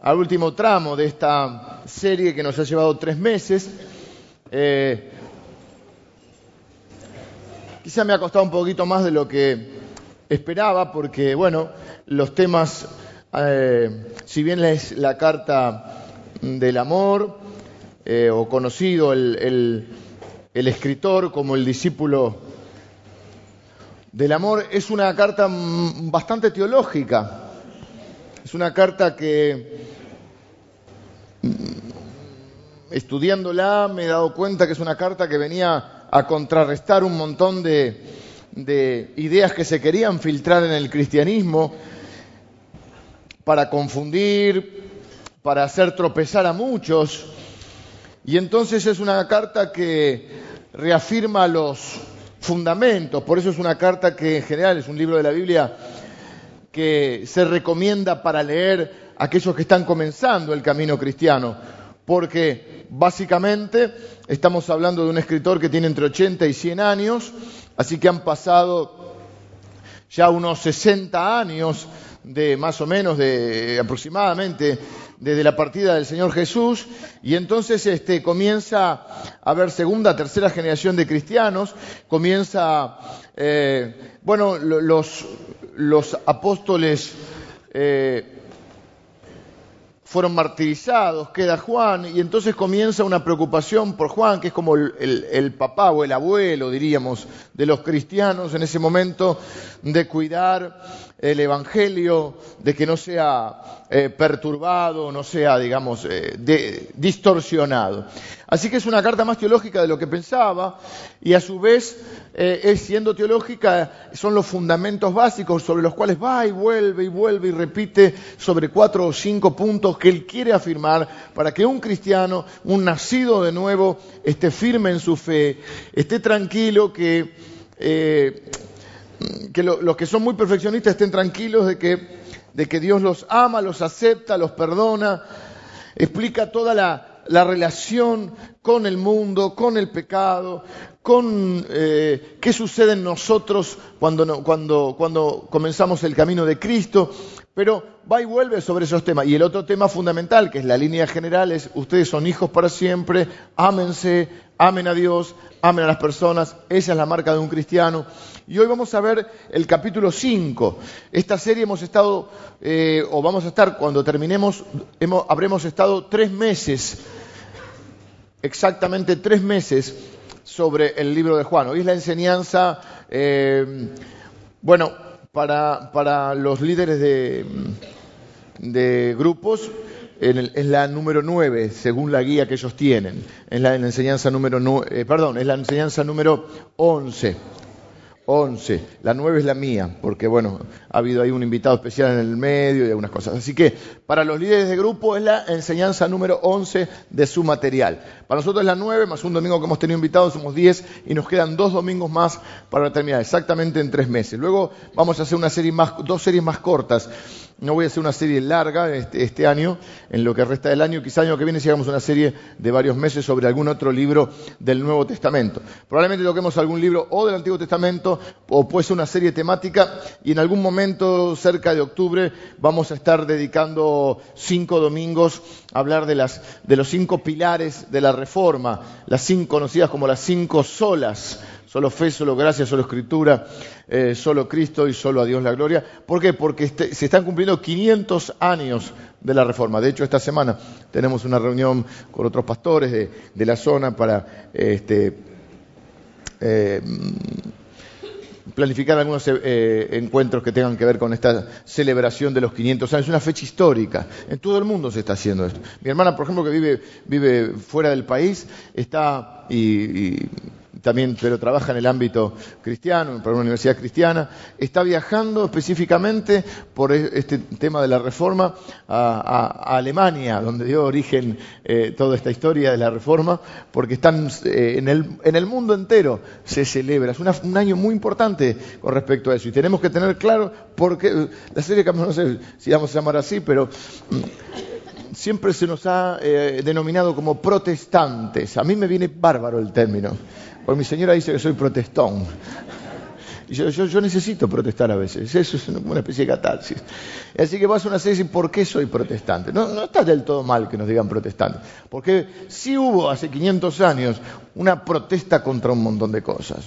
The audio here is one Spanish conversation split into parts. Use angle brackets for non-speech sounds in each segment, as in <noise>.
al último tramo de esta serie que nos ha llevado tres meses. Eh, quizá me ha costado un poquito más de lo que esperaba, porque, bueno, los temas, eh, si bien es la carta del amor, eh, o conocido el, el escritor como el discípulo del amor, es una carta bastante teológica. Es una carta que, estudiándola, me he dado cuenta que es una carta que venía a contrarrestar un montón de, de ideas que se querían filtrar en el cristianismo para confundir, para hacer tropezar a muchos. Y entonces es una carta que reafirma los fundamentos, por eso es una carta que en general es un libro de la Biblia que se recomienda para leer a aquellos que están comenzando el camino cristiano, porque básicamente estamos hablando de un escritor que tiene entre 80 y 100 años, así que han pasado ya unos 60 años de más o menos, de aproximadamente, desde la partida del Señor Jesús, y entonces este, comienza a haber segunda, tercera generación de cristianos, comienza, eh, bueno, los, los apóstoles eh, fueron martirizados, queda Juan, y entonces comienza una preocupación por Juan, que es como el, papá o el abuelo, diríamos, de los cristianos en ese momento, de cuidar el Evangelio, de que no sea eh, perturbado, no sea, digamos, eh, distorsionado. Así que es una carta más teológica de lo que pensaba, y a su vez, eh, siendo teológica, son los fundamentos básicos sobre los cuales va y vuelve y vuelve y repite sobre cuatro o cinco puntos que él quiere afirmar para que un cristiano, un nacido de nuevo, esté firme en su fe, esté tranquilo que, eh, los que son muy perfeccionistas estén tranquilos de que Dios los ama, los acepta, los perdona, explica toda la la relación con el mundo, con el pecado, con eh, qué sucede en nosotros cuando, cuando, cuando comenzamos el camino de Cristo, pero va y vuelve sobre esos temas. Y el otro tema fundamental, que es la línea general, es ustedes son hijos para siempre, ámense, amen a Dios, amen a las personas, esa es la marca de un cristiano. Y hoy vamos a ver el capítulo 5. Esta serie hemos estado, eh, o vamos a estar, cuando terminemos, habremos estado tres meses exactamente tres meses sobre el libro de Juan. Hoy es la enseñanza, eh, bueno, para, los líderes de, de grupos, es la número nueve, según la guía que ellos tienen. Es la, enseñanza número, eh, perdón, es la enseñanza número once. 11. La 9 es la mía, porque bueno, ha habido ahí un invitado especial en el medio y algunas cosas. Así que para los líderes de grupo es la enseñanza número 11 de su material. Para nosotros es la 9, más un domingo que hemos tenido invitados, somos 10 y nos quedan dos domingos más para terminar, exactamente en tres meses. Luego vamos a hacer una serie más, dos series más cortas no voy a hacer una serie larga este, este, año, en lo que resta del año. Quizá el año que viene si hagamos una serie de varios meses sobre algún otro libro del Nuevo Testamento. Probablemente toquemos algún libro o del Antiguo Testamento o puede ser una serie temática y en algún momento cerca de octubre vamos a estar dedicando cinco domingos a hablar de, las, de los cinco pilares de la Reforma, las cinco conocidas como las cinco solas Solo fe, solo gracia, solo escritura, eh, solo Cristo y solo a Dios la gloria. ¿Por qué? Porque este, se están cumpliendo 500 años de la reforma. De hecho, esta semana tenemos una reunión con otros pastores de, la zona para este, eh, planificar algunos eh, encuentros que tengan que ver con esta celebración de los 500 años. Es una fecha histórica. En todo el mundo se está haciendo esto. Mi hermana, por ejemplo, que vive, vive fuera del país, está también, pero trabaja en el ámbito cristiano, para una universidad cristiana, está viajando específicamente por e-, este tema de la reforma a, Alemania, donde dio origen eh, toda esta historia de la reforma, porque están eh, en, el, en, el, mundo entero se celebra. Es un año muy importante con respecto a eso. Y tenemos que tener claro por qué, la serie no sé si vamos a llamar así, pero mm, siempre se nos ha eh, denominado como protestantes. A mí me viene bárbaro el término. Porque mi señora dice que soy protestón. Y yo, necesito protestar a veces, eso es una especie de catarsis. Así que vas a una serie y ¿por qué soy protestante? No, está del todo mal que nos digan protestantes, porque sí hubo hace 500 años una protesta contra un montón de cosas.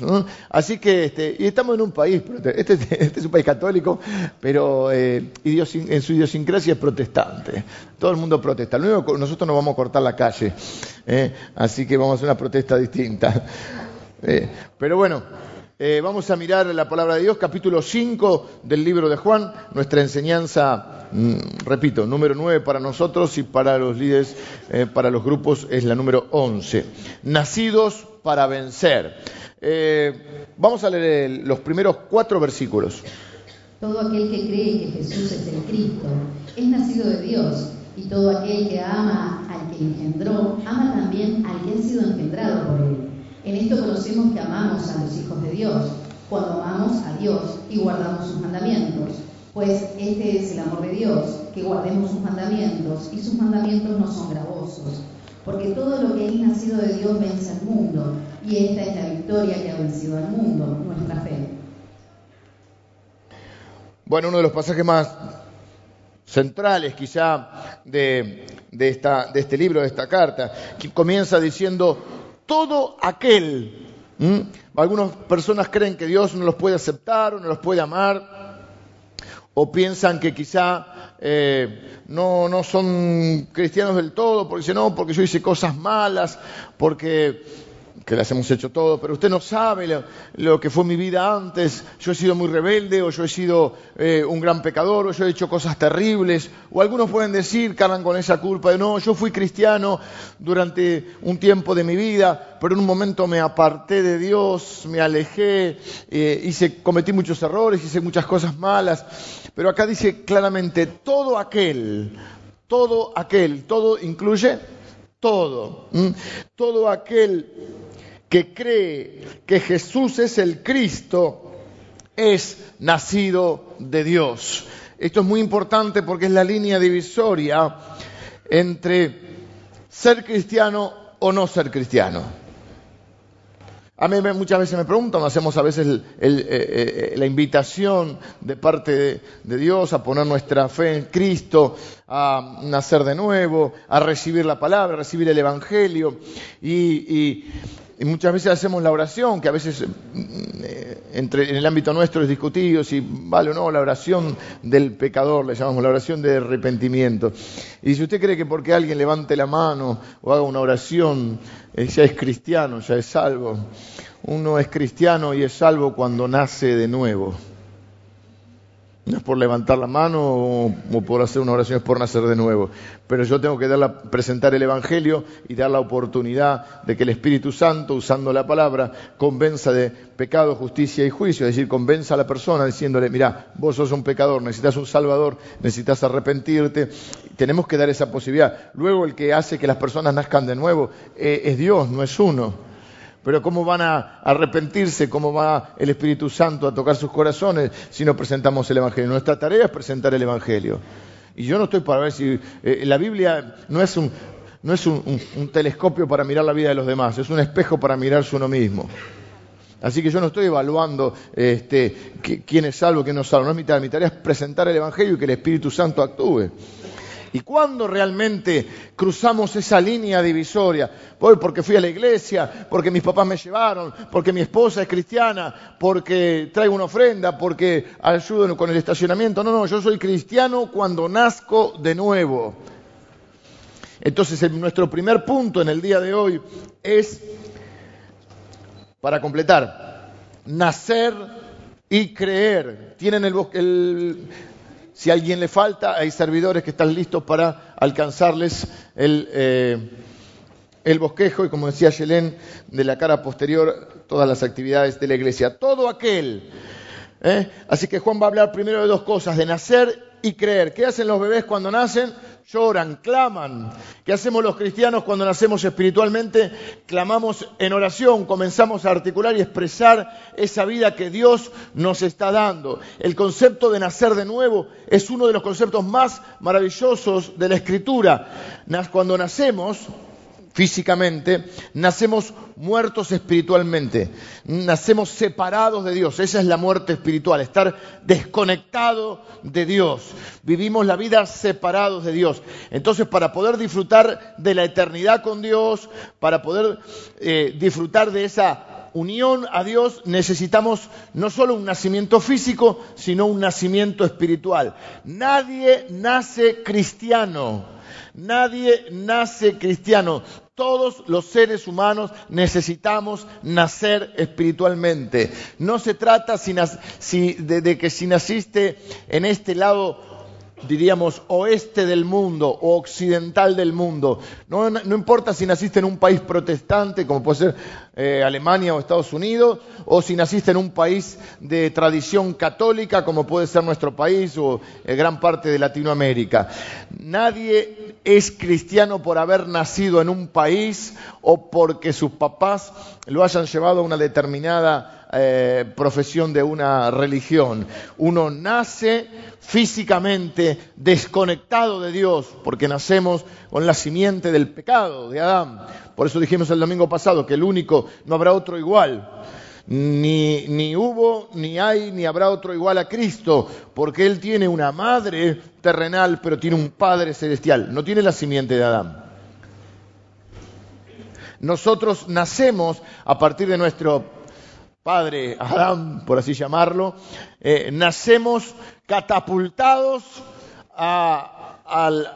Así que, este, y estamos en un país, este, <laughs> este es un país católico, pero eh, en su idiosincrasia es protestante. Todo el mundo protesta. Nosotros no vamos a cortar la calle, ¿eh? así que vamos a hacer una protesta distinta. Eh, pero bueno, eh, vamos a mirar la palabra de Dios, capítulo 5 del libro de Juan, nuestra enseñanza, mm, repito, número 9 para nosotros y para los líderes, eh, para los grupos es la número 11. Nacidos para vencer. vamos a leer los primeros cuatro versículos. Todo aquel que cree que Jesús es el Cristo es nacido de Dios, y todo aquel que ama al que engendró, ama también al que ha sido engendrado por él. En esto conocemos que amamos a los hijos de Dios, cuando amamos a Dios y guardamos sus mandamientos. Pues este es el amor de Dios, que guardemos sus mandamientos, y sus mandamientos no son gravosos. Porque todo lo que es nacido de Dios vence al mundo, y esta es la victoria que ha vencido al mundo, nuestra fe. Bueno, uno de los pasajes más centrales quizá de, de este libro, de esta carta, que comienza diciendo, todo aquel. Algunas personas creen que Dios no los puede aceptar o no los puede amar, o piensan que quizá eh, no, no son cristianos del todo, porque dicen, no, porque yo hice cosas malas, porque que las hemos hecho todos, pero usted no sabe lo, que fue mi vida antes, yo he sido muy rebelde, o yo he sido eh, un gran pecador, o yo he hecho cosas terribles, o algunos pueden decir, cargan con esa culpa de no, yo fui cristiano durante un tiempo de mi vida, pero en un momento me aparté de Dios, me alejé, eh, hice, cometí muchos errores, hice muchas cosas malas, pero acá dice claramente, todo aquel, todo aquel, todo incluye todo, todo aquel que cree que Jesús es el Cristo es nacido de Dios. Esto es muy importante porque es la línea divisoria entre ser cristiano o no ser cristiano. A mí muchas veces me preguntan, hacemos a veces eh, eh, la invitación de parte de, Dios a poner nuestra fe en Cristo, a nacer de nuevo, a recibir la palabra, a recibir el Evangelio. y, y muchas veces hacemos la oración, que a veces mm, eh, entre, en el ámbito nuestro es discutido si vale o no la oración del pecador, le llamamos la oración de arrepentimiento. Y si usted cree que porque alguien levante la mano o haga una oración, eh, ya es cristiano, ya es salvo, uno es cristiano y es salvo cuando nace de nuevo. No es por levantar la mano o, por hacer una oración, es por nacer de nuevo. Pero yo tengo que presentar el Evangelio y dar la oportunidad de que el Espíritu Santo, usando la palabra, convenza de pecado, justicia y juicio. Es decir, convenza a la persona diciéndole, mira, vos sos un pecador, necesitas un Salvador, necesitas arrepentirte. Tenemos que dar esa posibilidad. Luego el que hace que las personas nazcan de nuevo eh, es Dios, no es uno. Pero ¿cómo van a arrepentirse? ¿Cómo va el Espíritu Santo a tocar sus corazones si no presentamos el Evangelio? Nuestra tarea es presentar el Evangelio. Y yo no estoy para ver si eh, la Biblia no es, un, telescopio para mirar la vida de los demás, es un espejo para mirarse uno mismo. Así que yo no estoy evaluando este, quién es salvo, quién no es salvo. No es mi tarea. Mi tarea es presentar el Evangelio y que el Espíritu Santo actúe. ¿Y cuándo realmente cruzamos esa línea divisoria? Voy porque fui a la iglesia, porque mis papás me llevaron, porque mi esposa es cristiana, porque traigo una ofrenda, porque ayudo con el estacionamiento. No, no, yo soy cristiano cuando nazco de nuevo. Entonces, nuestro primer punto en el día de hoy es, para completar, nacer y creer. Tienen el, el si a alguien le falta, hay servidores que están listos para alcanzarles el, eh, el bosquejo y, como decía Yelén, de la cara posterior, todas las actividades de la iglesia. Todo aquel. ¿eh? Así que Juan va a hablar primero de dos cosas, de nacer y creer. ¿Qué hacen los bebés cuando nacen? lloran, claman. ¿Qué hacemos los cristianos cuando nacemos espiritualmente? Clamamos en oración, comenzamos a articular y expresar esa vida que Dios nos está dando. El concepto de nacer de nuevo es uno de los conceptos más maravillosos de la Escritura. Cuando nacemos, físicamente, nacemos muertos espiritualmente, nacemos separados de Dios, esa es la muerte espiritual, estar desconectado de Dios, vivimos la vida separados de Dios. Entonces, para poder disfrutar de la eternidad con Dios, para poder eh, disfrutar de esa unión a Dios necesitamos no solo un nacimiento físico, sino un nacimiento espiritual. Nadie nace cristiano. Nadie nace cristiano. Todos los seres humanos necesitamos nacer espiritualmente. No se trata de, que si naciste en este lado diríamos, oeste del mundo o occidental del mundo. No, importa si naciste en un país protestante, como puede ser eh, Alemania o Estados Unidos, o si naciste en un país de tradición católica, como puede ser nuestro país o eh, gran parte de Latinoamérica. Nadie es cristiano por haber nacido en un país o porque sus papás lo hayan llevado a una determinada eh, profesión de una religión. Uno nace físicamente desconectado de Dios, porque nacemos con la simiente del pecado de Adán. Por eso dijimos el domingo pasado que el único, no habrá otro igual. Ni, ni hubo, ni hay, ni habrá otro igual a Cristo, porque Él tiene una madre terrenal, pero tiene un Padre celestial. No tiene la simiente de Adán. Nosotros nacemos a partir de nuestro padre Adán, por así llamarlo, eh, nacemos catapultados al,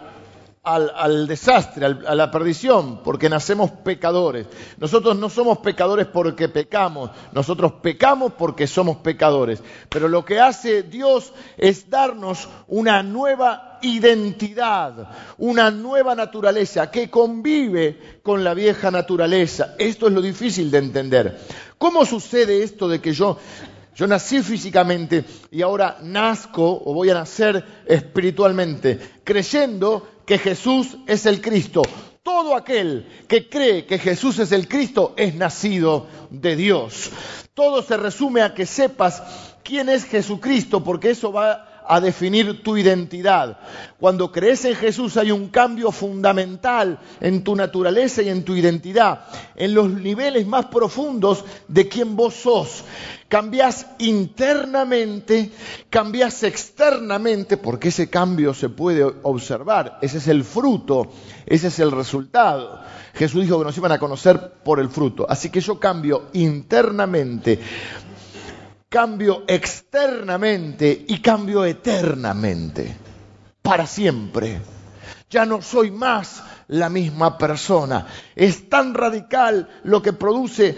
al, desastre, a la perdición, porque nacemos pecadores. Nosotros no somos pecadores porque pecamos, nosotros pecamos porque somos pecadores. Pero lo que hace Dios es darnos una nueva identidad, una nueva naturaleza que convive con la vieja naturaleza. Esto es lo difícil de entender. ¿Cómo sucede esto de que yo yo nací físicamente y ahora nazco o voy a nacer espiritualmente, creyendo que Jesús es el Cristo. Todo aquel que cree que Jesús es el Cristo es nacido de Dios. Todo se resume a que sepas quién es Jesucristo, porque eso va a definir tu identidad. Cuando crees en Jesús hay un cambio fundamental en tu naturaleza y en tu identidad, en los niveles más profundos de quién vos sos. Cambias internamente, cambias externamente, porque ese cambio se puede observar, ese es el fruto, ese es el resultado. Jesús dijo que nos iban a conocer por el fruto. Así que yo cambio internamente cambio externamente y cambio eternamente, para siempre. Ya no soy más la misma persona. Es tan radical lo que produce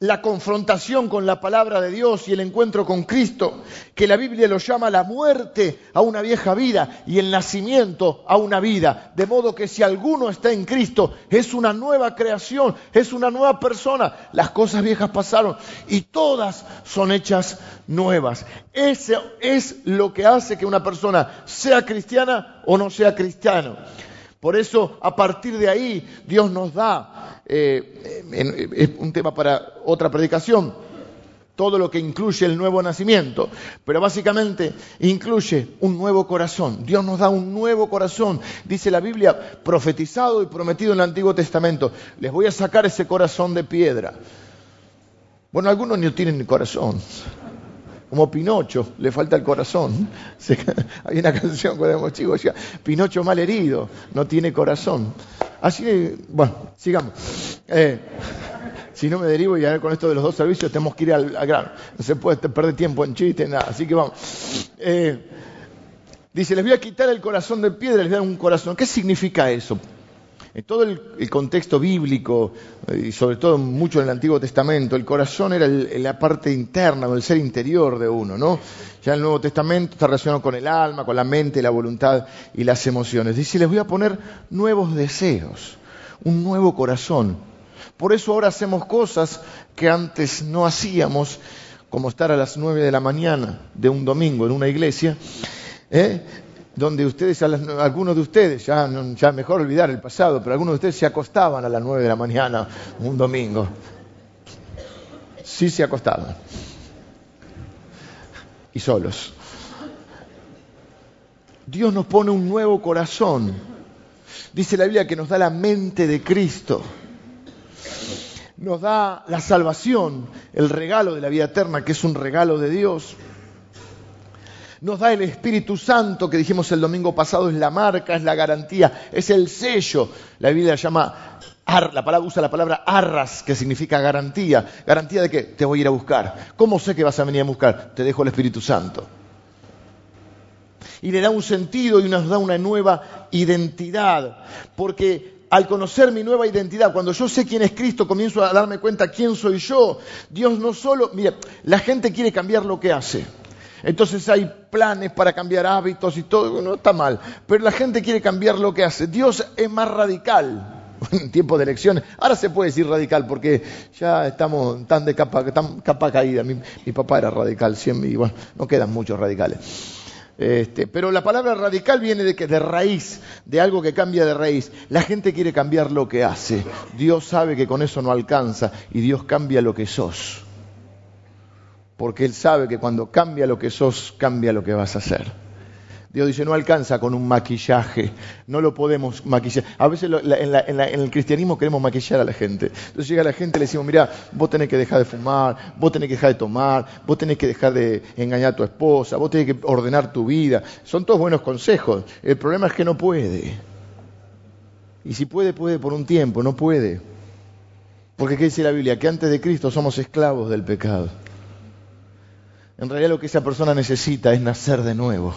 la confrontación con la palabra de Dios y el encuentro con Cristo, que la Biblia lo llama la muerte a una vieja vida y el nacimiento a una vida. De modo que si alguno está en Cristo, es una nueva creación, es una nueva persona. Las cosas viejas pasaron y todas son hechas nuevas. Eso es lo que hace que una persona sea cristiana o no sea cristiano. Por eso, a partir de ahí, Dios nos da, eh, es un tema para otra predicación, todo lo que incluye el nuevo nacimiento, pero básicamente incluye un nuevo corazón. Dios nos da un nuevo corazón, dice la Biblia, profetizado y prometido en el Antiguo Testamento. Les voy a sacar ese corazón de piedra. Bueno, algunos no tienen ni corazón como Pinocho, le falta el corazón. <laughs> Hay una canción cuando éramos chicos, decía, Pinocho mal herido, no tiene corazón. Así bueno, sigamos. Eh, <laughs> si no me derivo y a ver con esto de los dos servicios tenemos que ir al, grano. No se puede perder tiempo en chistes, nada. Así que vamos. Eh, dice, les voy a quitar el corazón de piedra, les voy a dar un corazón. ¿Qué significa eso? En todo el, contexto bíblico, eh, y sobre todo mucho en el Antiguo Testamento, el corazón era la parte interna, el ser interior de uno, ¿no? Ya el Nuevo Testamento está relacionado con el alma, con la mente, la voluntad y las emociones. Dice, les voy a poner nuevos deseos, un nuevo corazón. Por eso ahora hacemos cosas que antes no hacíamos, como estar a las nueve de la mañana de un domingo en una iglesia, ¿eh? Donde ustedes, algunos de ustedes, ya, ya mejor olvidar el pasado, pero algunos de ustedes se acostaban a las nueve de la mañana un domingo. Sí se acostaban. Y solos. Dios nos pone un nuevo corazón. Dice la Biblia que nos da la mente de Cristo. Nos da la salvación, el regalo de la vida eterna, que es un regalo de Dios. Nos da el Espíritu Santo, que dijimos el domingo pasado, es la marca, es la garantía, es el sello. La Biblia llama, la palabra, usa la palabra arras, que significa garantía. Garantía de que te voy a ir a buscar. ¿Cómo sé que vas a venir a buscar? Te dejo el Espíritu Santo y le da un sentido y nos da una nueva identidad. Porque al conocer mi nueva identidad, cuando yo sé quién es Cristo, comienzo a darme cuenta quién soy yo. Dios no solo, mira, la gente quiere cambiar lo que hace. Entonces hay planes para cambiar hábitos y todo, no está mal, pero la gente quiere cambiar lo que hace. Dios es más radical <laughs> en tiempo de elecciones. Ahora se puede decir radical porque ya estamos tan de capa, tan capa caída. Mi, papá era radical, siempre, y bueno, no quedan muchos radicales. Este, pero la palabra radical viene de que de raíz, de algo que cambia de raíz. La gente quiere cambiar lo que hace. Dios sabe que con eso no alcanza y Dios cambia lo que sos. Porque Él sabe que cuando cambia lo que sos, cambia lo que vas a hacer. Dios dice, no alcanza con un maquillaje, no lo podemos maquillar. A veces en, el cristianismo queremos maquillar a la gente. Entonces llega la gente y le decimos, mira, vos tenés que dejar de fumar, vos tenés que dejar de tomar, vos tenés que dejar de engañar a tu esposa, vos tenés que ordenar tu vida. Son todos buenos consejos. El problema es que no puede. Y si puede, puede por un tiempo, no puede. Porque ¿qué dice la Biblia? Que antes de Cristo somos esclavos del pecado. En realidad lo que esa persona necesita es nacer de nuevo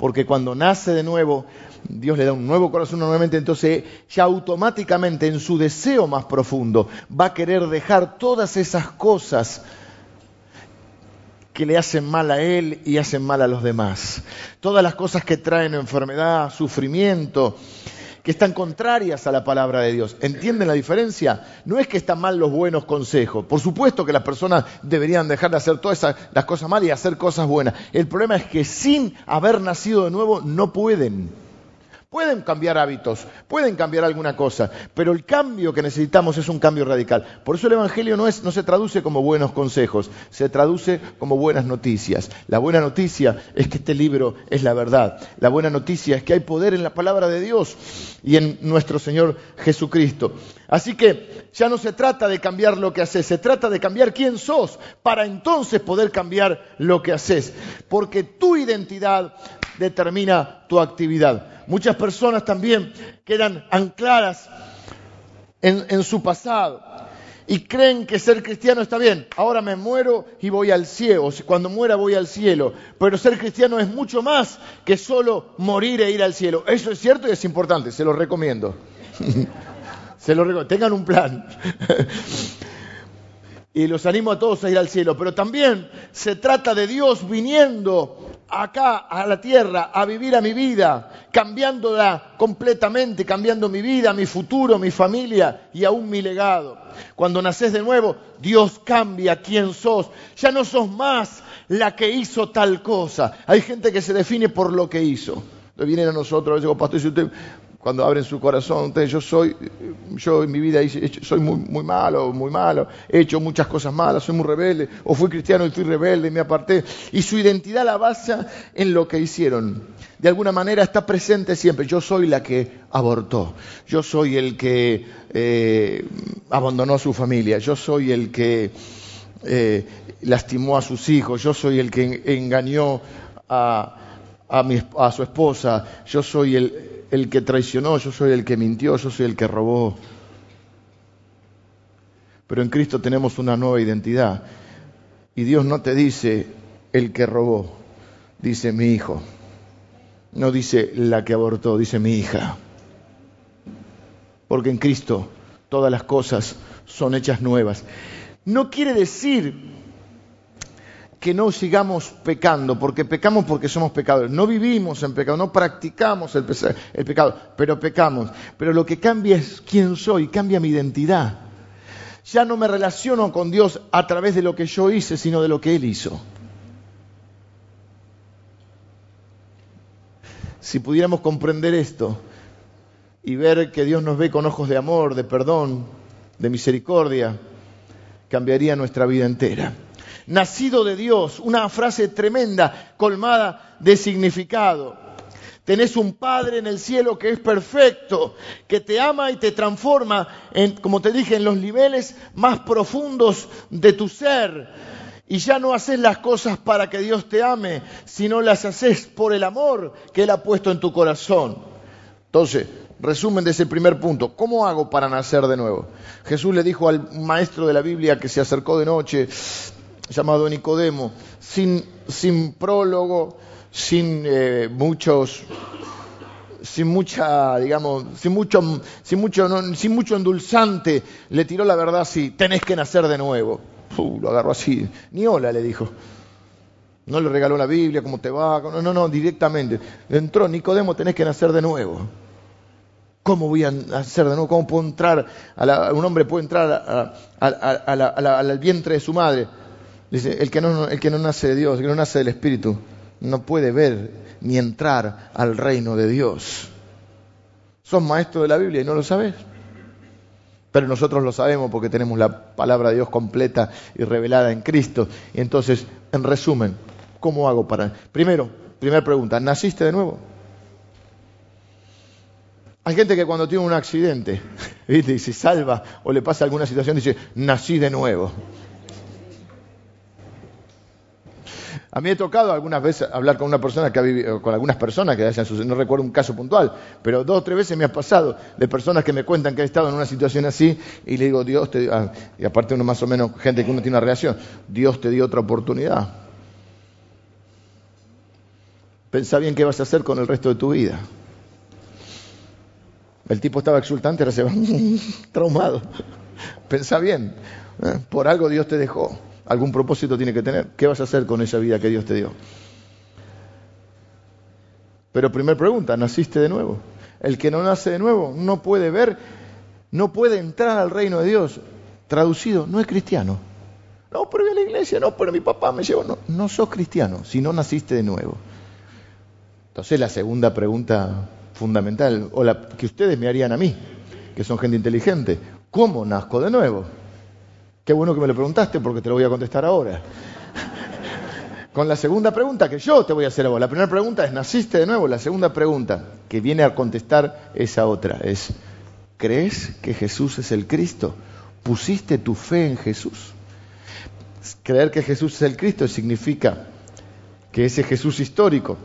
porque cuando nace de nuevo, Dios le da un nuevo corazón nuevamente, entonces ya automáticamente en su deseo más profundo va a querer dejar todas esas cosas que le hacen mal a él y hacen mal a los demás. Todas las cosas que traen enfermedad, sufrimiento, que están contrarias a la palabra de Dios. ¿Entienden la diferencia? No es que están mal los buenos consejos. Por supuesto que las personas deberían dejar de hacer todas las cosas mal y hacer cosas buenas. El problema es que sin haber nacido de nuevo no pueden. Pueden cambiar hábitos, pueden cambiar alguna cosa, pero el cambio que necesitamos es un cambio radical. Por eso el Evangelio no, es, no se traduce como buenos consejos, se traduce como buenas noticias. La buena noticia es que este libro es la verdad. La buena noticia es que hay poder en la palabra de Dios y en nuestro Señor Jesucristo. Así que ya no se trata de cambiar lo que haces, se trata de cambiar quién sos para entonces poder cambiar lo que haces. Porque tu identidad determina tu actividad. Muchas personas también quedan ancladas en, su pasado y creen que ser cristiano está bien. Ahora me muero y voy al cielo. Cuando muera voy al cielo. Pero ser cristiano es mucho más que solo morir e ir al cielo. Eso es cierto y es importante. Se lo recomiendo. <laughs> se lo recomiendo. Tengan un plan. <laughs> y los animo a todos a ir al cielo. Pero también se trata de Dios viniendo acá a la tierra a vivir a mi vida, cambiándola completamente, cambiando mi vida, mi futuro, mi familia y aún mi legado. Cuando naces de nuevo, Dios cambia quién sos. Ya no sos más la que hizo tal cosa. Hay gente que se define por lo que hizo. Vienen a nosotros, a veces, pastor, si usted cuando abren su corazón, yo soy, yo en mi vida soy muy, muy malo, muy malo, he hecho muchas cosas malas, soy muy rebelde, o fui cristiano y fui rebelde me aparté. Y su identidad la basa en lo que hicieron. De alguna manera está presente siempre. Yo soy la que abortó, yo soy el que eh, abandonó a su familia, yo soy el que eh, lastimó a sus hijos, yo soy el que engañó a, a su esposa, yo soy el el que traicionó, yo soy el que mintió, yo soy el que robó. Pero en Cristo tenemos una nueva identidad. Y Dios no te dice el que robó, dice mi hijo. No dice la que abortó, dice mi hija. Porque en Cristo todas las cosas son hechas nuevas. No quiere decir que no sigamos pecando, porque pecamos porque somos pecadores. No vivimos en pecado, no practicamos el, pecado, pero pecamos. Pero lo que cambia es quién soy, cambia mi identidad. Ya no me relaciono con Dios a través de lo que yo hice, sino de lo que Él hizo. Si pudiéramos comprender esto y ver que Dios nos ve con ojos de amor, de perdón, de misericordia, cambiaría nuestra vida entera nacido de Dios, una frase tremenda, colmada de significado. Tenés un Padre en el cielo que es perfecto, que te ama y te transforma, en, como te dije, en los niveles más profundos de tu ser. Y ya no haces las cosas para que Dios te ame, sino las haces por el amor que Él ha puesto en tu corazón. Entonces, resumen de ese primer punto, ¿cómo hago para nacer de nuevo? Jesús le dijo al maestro de la Biblia que se acercó de noche, llamado Nicodemo, sin, prólogo, sin eh, muchos sin mucha, digamos, sin mucho, sin mucho, sin mucho endulzante, le tiró la verdad así, tenés que nacer de nuevo. Uh, lo agarró así, ni hola le dijo. No le regaló la Biblia, cómo te va, no, no, no, directamente. Entró Nicodemo, tenés que nacer de nuevo. ¿Cómo voy a nacer de nuevo? ¿Cómo puedo entrar? A un hombre puede entrar al vientre de su madre. Dice, el que, no, el que no nace de Dios, el que no nace del Espíritu, no puede ver ni entrar al reino de Dios. Sos maestro de la Biblia y no lo sabes. Pero nosotros lo sabemos porque tenemos la palabra de Dios completa y revelada en Cristo. Y entonces, en resumen, ¿cómo hago para...? Primero, primera pregunta, ¿naciste de nuevo? Hay gente que cuando tiene un accidente, <laughs> ¿viste? y se salva o le pasa alguna situación, dice, nací de nuevo. A mí he tocado algunas veces hablar con una persona que ha vivido, con algunas personas que hayan sucedido, no recuerdo un caso puntual, pero dos o tres veces me ha pasado de personas que me cuentan que han estado en una situación así y le digo, Dios te ah, y aparte uno más o menos, gente que uno tiene una reacción, Dios te dio otra oportunidad. Pensá bien qué vas a hacer con el resto de tu vida. El tipo estaba exultante, ahora se va <laughs> traumado. Pensá bien, ¿eh? por algo Dios te dejó algún propósito tiene que tener. ¿Qué vas a hacer con esa vida que Dios te dio? Pero primer pregunta, ¿naciste de nuevo? El que no nace de nuevo no puede ver, no puede entrar al reino de Dios. Traducido, no es cristiano. No, pero voy a la iglesia, no, pero mi papá me llevó. No, no sos cristiano si no naciste de nuevo. Entonces la segunda pregunta fundamental, o la que ustedes me harían a mí, que son gente inteligente, ¿cómo nazco de nuevo? Qué bueno que me lo preguntaste porque te lo voy a contestar ahora. <laughs> Con la segunda pregunta que yo te voy a hacer a vos. La primera pregunta es, ¿naciste de nuevo? La segunda pregunta que viene a contestar esa otra es, ¿crees que Jesús es el Cristo? ¿Pusiste tu fe en Jesús? Creer que Jesús es el Cristo significa que ese Jesús histórico,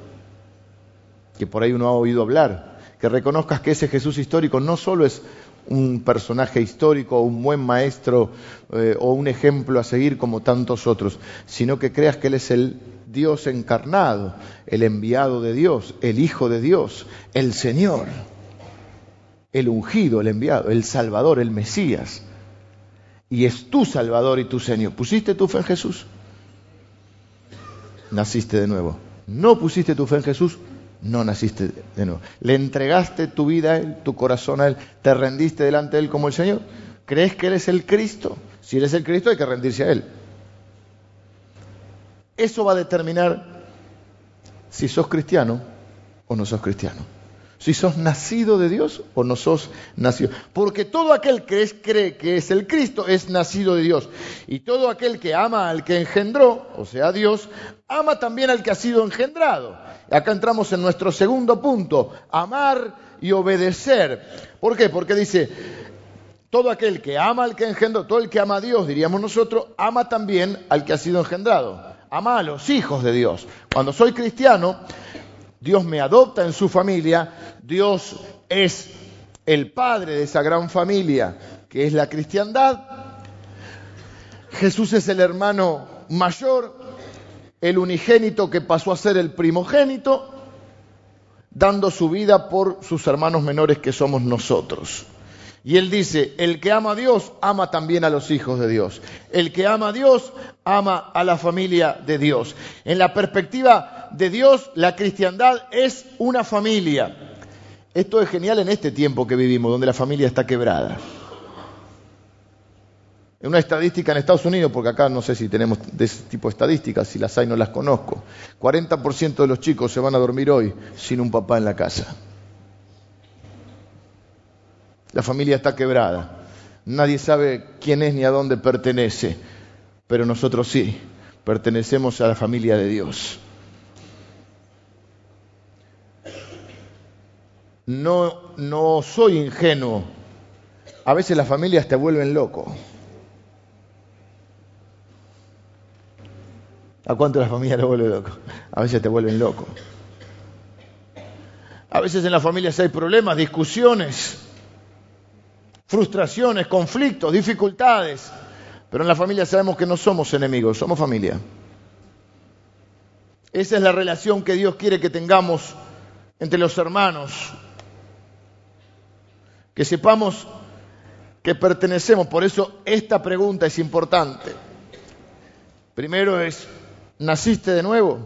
que por ahí uno ha oído hablar, que reconozcas que ese Jesús histórico no solo es un personaje histórico, un buen maestro eh, o un ejemplo a seguir como tantos otros, sino que creas que Él es el Dios encarnado, el enviado de Dios, el Hijo de Dios, el Señor, el ungido, el enviado, el Salvador, el Mesías. Y es tu Salvador y tu Señor. ¿Pusiste tu fe en Jesús? Naciste de nuevo. ¿No pusiste tu fe en Jesús? No naciste de nuevo. Le entregaste tu vida a Él, tu corazón a Él, te rendiste delante de Él como el Señor. ¿Crees que Él es el Cristo? Si Él es el Cristo hay que rendirse a Él. Eso va a determinar si sos cristiano o no sos cristiano. Si sos nacido de Dios o no sos nacido. Porque todo aquel que cree que es el Cristo es nacido de Dios. Y todo aquel que ama al que engendró, o sea Dios, ama también al que ha sido engendrado. Acá entramos en nuestro segundo punto, amar y obedecer. ¿Por qué? Porque dice, todo aquel que ama al que engendró, todo el que ama a Dios, diríamos nosotros, ama también al que ha sido engendrado. Ama a los hijos de Dios. Cuando soy cristiano, Dios me adopta en su familia, Dios es el padre de esa gran familia que es la cristiandad. Jesús es el hermano mayor, el unigénito que pasó a ser el primogénito, dando su vida por sus hermanos menores que somos nosotros. Y él dice, el que ama a Dios, ama también a los hijos de Dios. El que ama a Dios, ama a la familia de Dios. En la perspectiva de Dios, la cristiandad es una familia. Esto es genial en este tiempo que vivimos, donde la familia está quebrada una estadística en Estados Unidos, porque acá no sé si tenemos de ese tipo de estadísticas, si las hay no las conozco. 40% de los chicos se van a dormir hoy sin un papá en la casa. La familia está quebrada. Nadie sabe quién es ni a dónde pertenece, pero nosotros sí, pertenecemos a la familia de Dios. no, no soy ingenuo. A veces las familias te vuelven loco. ¿A cuánto la familia lo vuelve loco? A veces te vuelven loco. A veces en las familias hay problemas, discusiones, frustraciones, conflictos, dificultades. Pero en la familia sabemos que no somos enemigos, somos familia. Esa es la relación que Dios quiere que tengamos entre los hermanos. Que sepamos que pertenecemos. Por eso esta pregunta es importante. Primero es, ¿naciste de nuevo?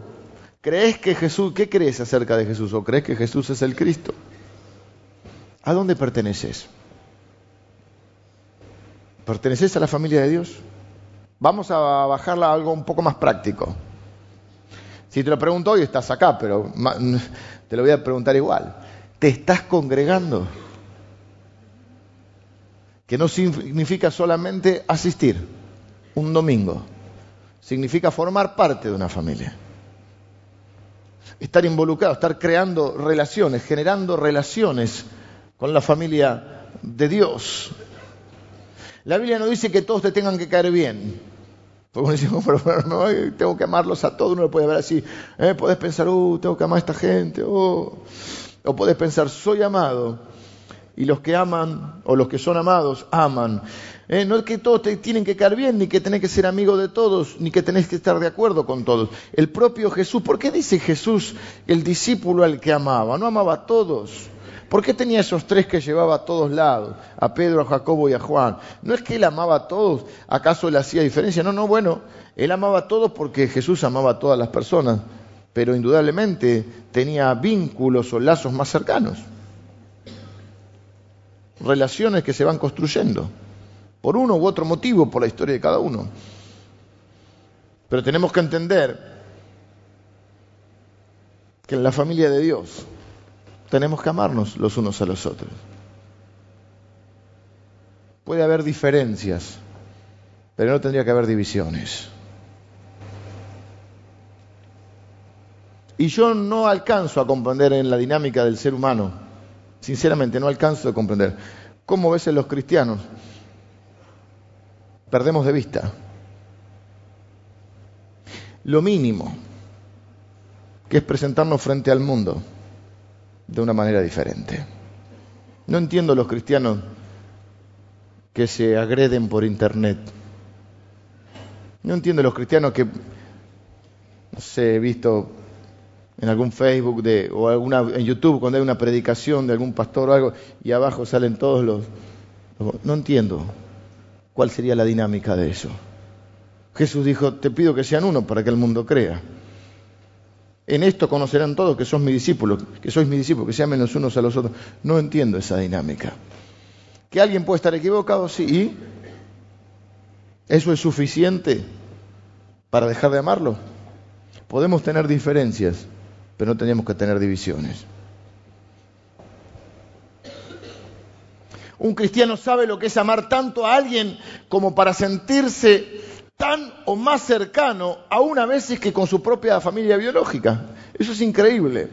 ¿Crees que Jesús, qué crees acerca de Jesús? ¿O crees que Jesús es el Cristo? ¿A dónde perteneces? ¿Perteneces a la familia de Dios? Vamos a bajarla a algo un poco más práctico. Si te lo pregunto hoy, estás acá, pero te lo voy a preguntar igual. ¿Te estás congregando? que no significa solamente asistir un domingo, significa formar parte de una familia. Estar involucrado, estar creando relaciones, generando relaciones con la familia de Dios. La Biblia no dice que todos te tengan que caer bien. Porque uno dice, pero, no, tengo que amarlos a todos. Uno lo puede ver así. ¿eh? Puedes pensar, uh, tengo que amar a esta gente. Oh. O puedes pensar, soy amado y los que aman o los que son amados aman. Eh, no es que todos te tienen que caer bien, ni que tenés que ser amigo de todos, ni que tenés que estar de acuerdo con todos. El propio Jesús, ¿por qué dice Jesús el discípulo al que amaba? No amaba a todos. ¿Por qué tenía esos tres que llevaba a todos lados? A Pedro, a Jacobo y a Juan. No es que él amaba a todos, ¿acaso le hacía diferencia? No, no, bueno, él amaba a todos porque Jesús amaba a todas las personas, pero indudablemente tenía vínculos o lazos más cercanos relaciones que se van construyendo, por uno u otro motivo, por la historia de cada uno. Pero tenemos que entender que en la familia de Dios tenemos que amarnos los unos a los otros. Puede haber diferencias, pero no tendría que haber divisiones. Y yo no alcanzo a comprender en la dinámica del ser humano Sinceramente, no alcanzo a comprender. ¿Cómo ves en los cristianos? Perdemos de vista lo mínimo, que es presentarnos frente al mundo de una manera diferente. No entiendo los cristianos que se agreden por internet. No entiendo los cristianos que, no sé, he visto en algún Facebook de, o alguna, en YouTube cuando hay una predicación de algún pastor o algo y abajo salen todos los, No entiendo cuál sería la dinámica de eso. Jesús dijo, te pido que sean uno para que el mundo crea. En esto conocerán todos que sos mi discípulo, que sois mi discípulo, que se amen los unos a los otros. No entiendo esa dinámica. Que alguien puede estar equivocado, sí, ¿y eso es suficiente para dejar de amarlo? Podemos tener diferencias, pero no teníamos que tener divisiones. Un cristiano sabe lo que es amar tanto a alguien como para sentirse tan o más cercano, aún a veces que con su propia familia biológica. Eso es increíble.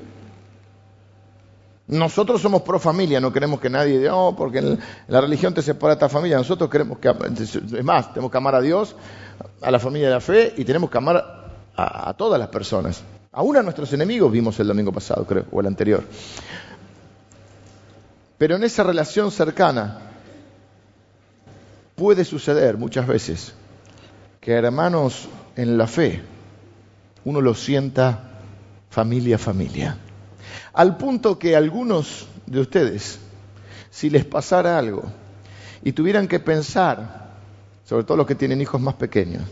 Nosotros somos pro familia, no queremos que nadie diga, oh, porque la religión te separa esta familia. Nosotros queremos que, es más, tenemos que amar a Dios, a la familia de la fe y tenemos que amar a todas las personas. Aún a nuestros enemigos vimos el domingo pasado, creo, o el anterior. Pero en esa relación cercana puede suceder muchas veces que hermanos en la fe uno los sienta familia a familia. Al punto que algunos de ustedes, si les pasara algo y tuvieran que pensar, sobre todo los que tienen hijos más pequeños,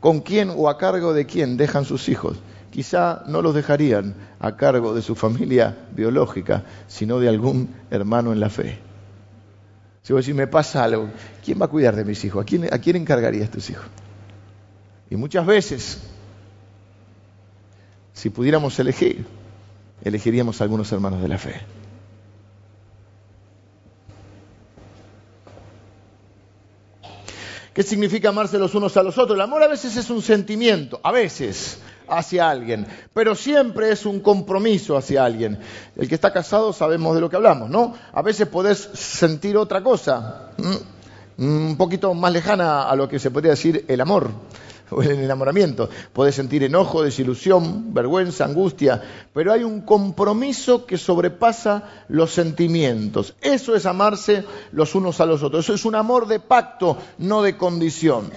con quién o a cargo de quién dejan sus hijos, quizá no los dejarían a cargo de su familia biológica, sino de algún hermano en la fe. Si vos decís, me pasa algo, ¿quién va a cuidar de mis hijos? ¿A quién, a quién encargarías tus hijos? Y muchas veces, si pudiéramos elegir, elegiríamos a algunos hermanos de la fe. ¿Qué significa amarse los unos a los otros? El amor a veces es un sentimiento, a veces, hacia alguien, pero siempre es un compromiso hacia alguien. El que está casado sabemos de lo que hablamos, ¿no? A veces podés sentir otra cosa, un poquito más lejana a lo que se podría decir el amor <laughs> o el enamoramiento. Podés sentir enojo, desilusión, vergüenza, angustia, pero hay un compromiso que sobrepasa los sentimientos. Eso es amarse los unos a los otros. Eso es un amor de pacto, no de condición.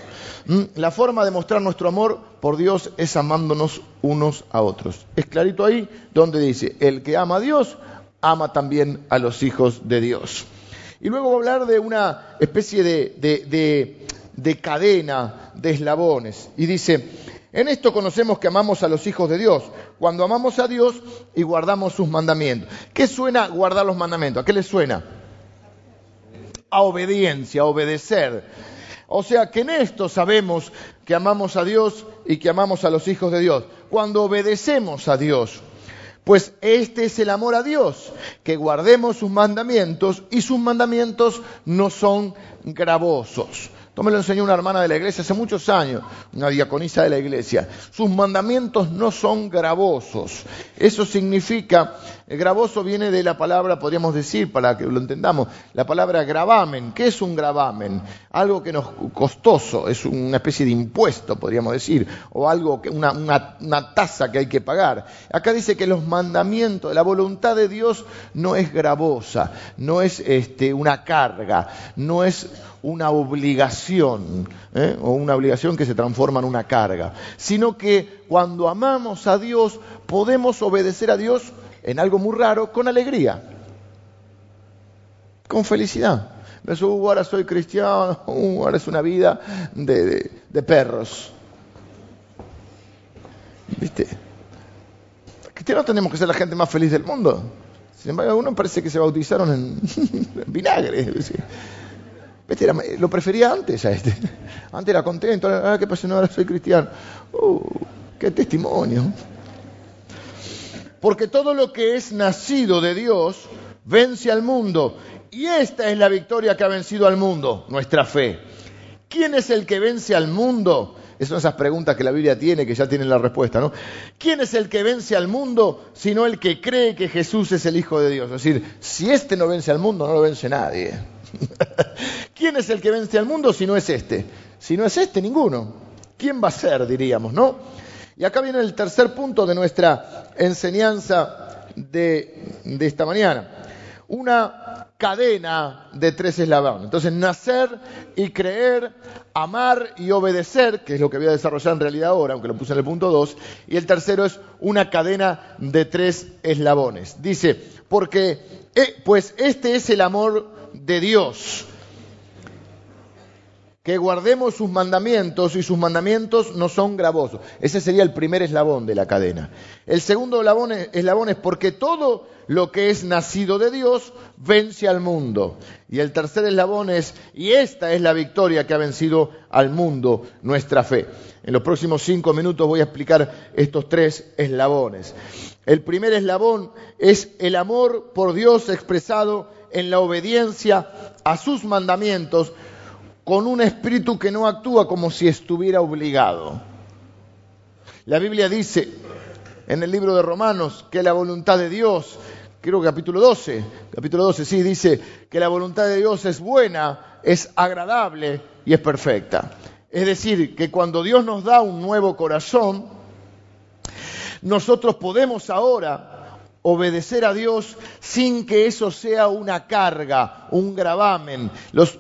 ¿Mm? La forma de mostrar nuestro amor por Dios es amándonos unos a otros. Es clarito ahí donde dice, el que ama a Dios, ama también a los hijos de Dios. Y luego a hablar de una especie de, de cadena de eslabones. Y dice, en esto conocemos que amamos a los hijos de Dios, cuando amamos a Dios y guardamos sus mandamientos. ¿Qué suena guardar los mandamientos? ¿A qué le suena? A obediencia, a obedecer. O sea que en esto sabemos que amamos a Dios y que amamos a los hijos de Dios. Cuando obedecemos a Dios. Pues este es el amor a Dios, que guardemos sus mandamientos y sus mandamientos no son gravosos. Esto me lo enseñó una hermana de la iglesia hace muchos años, una diaconisa de la iglesia. Sus mandamientos no son gravosos. Eso significa, el gravoso viene de la palabra, podríamos decir, para que lo entendamos, la palabra gravamen. ¿Qué es un gravamen? Algo que nos costoso, es una especie de impuesto, podríamos decir, o algo que una, una tasa que hay que pagar. Acá dice que los mandamientos, la voluntad de Dios no es gravosa, no es este, una carga, no es una obligación, ¿eh? o una obligación que se transforma en una carga, sino que cuando amamos a Dios podemos obedecer a Dios en algo muy raro, con alegría, con felicidad. Uh, ahora soy cristiano, <laughs> uh, ahora es una vida de, perros. ¿Viste? Cristianos tenemos que ser la gente más feliz del mundo. Sin embargo, algunos parece que se bautizaron en, <laughs> vinagre lo prefería antes a este. <laughs> Antes era contento, ah, ¿qué pasa? No, ahora soy cristiano. Uh, qué testimonio. Porque todo lo que es nacido de Dios vence al mundo. Y esta es la victoria que ha vencido al mundo, nuestra fe. ¿Quién es el que vence al mundo? Esas son esas preguntas que la Biblia tiene, que ya tienen la respuesta, ¿no? ¿Quién es el que vence al mundo sino el que cree que Jesús es el Hijo de Dios? Es decir, si este no vence al mundo, no lo vence nadie. <laughs> ¿Quién es el que vence al mundo si no es este? Si no es este, ninguno. ¿Quién va a ser, diríamos, no? Y acá viene el tercer punto de nuestra enseñanza de, esta mañana. Una cadena de tres eslabones. Entonces, nacer y creer, amar y obedecer, que es lo que voy a desarrollar en realidad ahora, aunque lo puse en el punto 2. Y el tercero es una cadena de tres eslabones. Dice, porque, eh, pues este es el amor de Dios. Que guardemos sus mandamientos y sus mandamientos no son gravosos. Ese sería el primer eslabón de la cadena. El segundo eslabón es, eslabón es porque todo lo que es nacido de Dios vence al mundo. Y el tercer eslabón es, y esta es la victoria que ha vencido al mundo, nuestra fe. En los próximos cinco minutos voy a explicar estos tres eslabones. El primer eslabón es el amor por Dios expresado en la obediencia a sus mandamientos con un espíritu que no actúa como si estuviera obligado. La Biblia dice en el libro de Romanos que la voluntad de Dios, creo que capítulo 12, capítulo 12 sí, dice que la voluntad de Dios es buena, es agradable y es perfecta. Es decir, que cuando Dios nos da un nuevo corazón, nosotros podemos ahora obedecer a Dios sin que eso sea una carga, un gravamen. Los,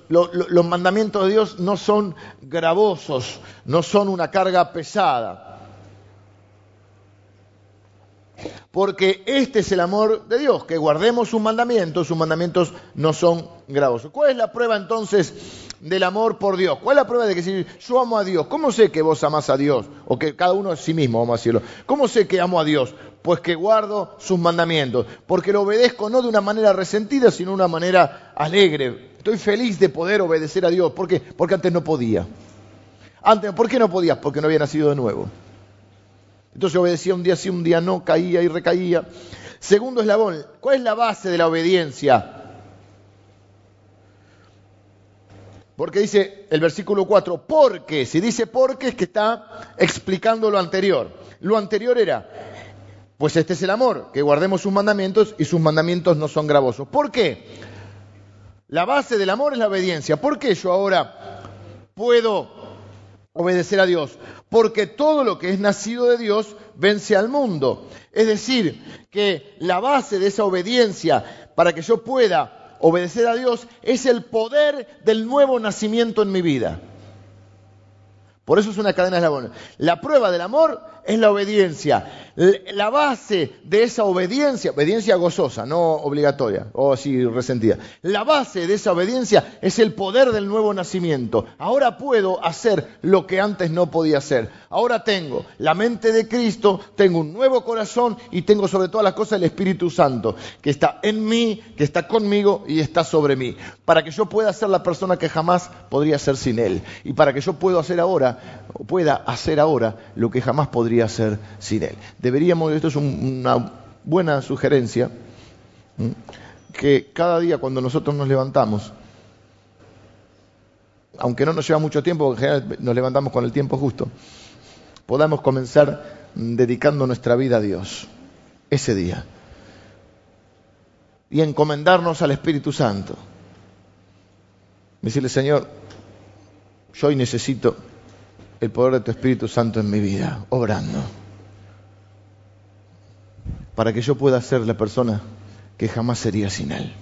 mandamientos de Dios no son gravosos, no son una carga pesada. Porque este es el amor de Dios, que guardemos sus mandamientos, sus mandamientos no son gravosos. ¿Cuál es la prueba entonces del amor por Dios? ¿Cuál es la prueba de que si yo amo a Dios? ¿Cómo sé que vos amás a Dios? O que cada uno es sí mismo, vamos a decirlo. ¿Cómo sé que amo a Dios? pues que guardo sus mandamientos, porque lo obedezco no de una manera resentida, sino de una manera alegre. Estoy feliz de poder obedecer a Dios. ¿Por qué? Porque antes no podía. Antes, ¿Por qué no podías? Porque no había nacido de nuevo. Entonces obedecía un día sí, un día no, caía y recaía. Segundo eslabón, ¿cuál es la base de la obediencia? Porque dice el versículo 4, porque, si dice porque es que está explicando lo anterior. Lo anterior era, pues este es el amor, que guardemos sus mandamientos y sus mandamientos no son gravosos. ¿Por qué? La base del amor es la obediencia. ¿Por qué yo ahora puedo obedecer a Dios? Porque todo lo que es nacido de Dios vence al mundo. Es decir, que la base de esa obediencia para que yo pueda obedecer a Dios es el poder del nuevo nacimiento en mi vida. Por eso es una cadena de eslabones. La prueba del amor es la obediencia. La base de esa obediencia, obediencia gozosa, no obligatoria o así resentida. La base de esa obediencia es el poder del nuevo nacimiento. Ahora puedo hacer lo que antes no podía hacer. Ahora tengo la mente de Cristo, tengo un nuevo corazón y tengo sobre todas las cosas el Espíritu Santo, que está en mí, que está conmigo y está sobre mí. Para que yo pueda ser la persona que jamás podría ser sin Él. Y para que yo pueda hacer ahora, pueda hacer ahora lo que jamás podría hacer sin Él. Deberíamos, esto es una buena sugerencia, que cada día cuando nosotros nos levantamos, aunque no nos lleva mucho tiempo, porque en general nos levantamos con el tiempo justo, podamos comenzar dedicando nuestra vida a Dios ese día y encomendarnos al Espíritu Santo. Decirle, Señor, yo hoy necesito el poder de tu Espíritu Santo en mi vida, obrando, para que yo pueda ser la persona que jamás sería sin Él,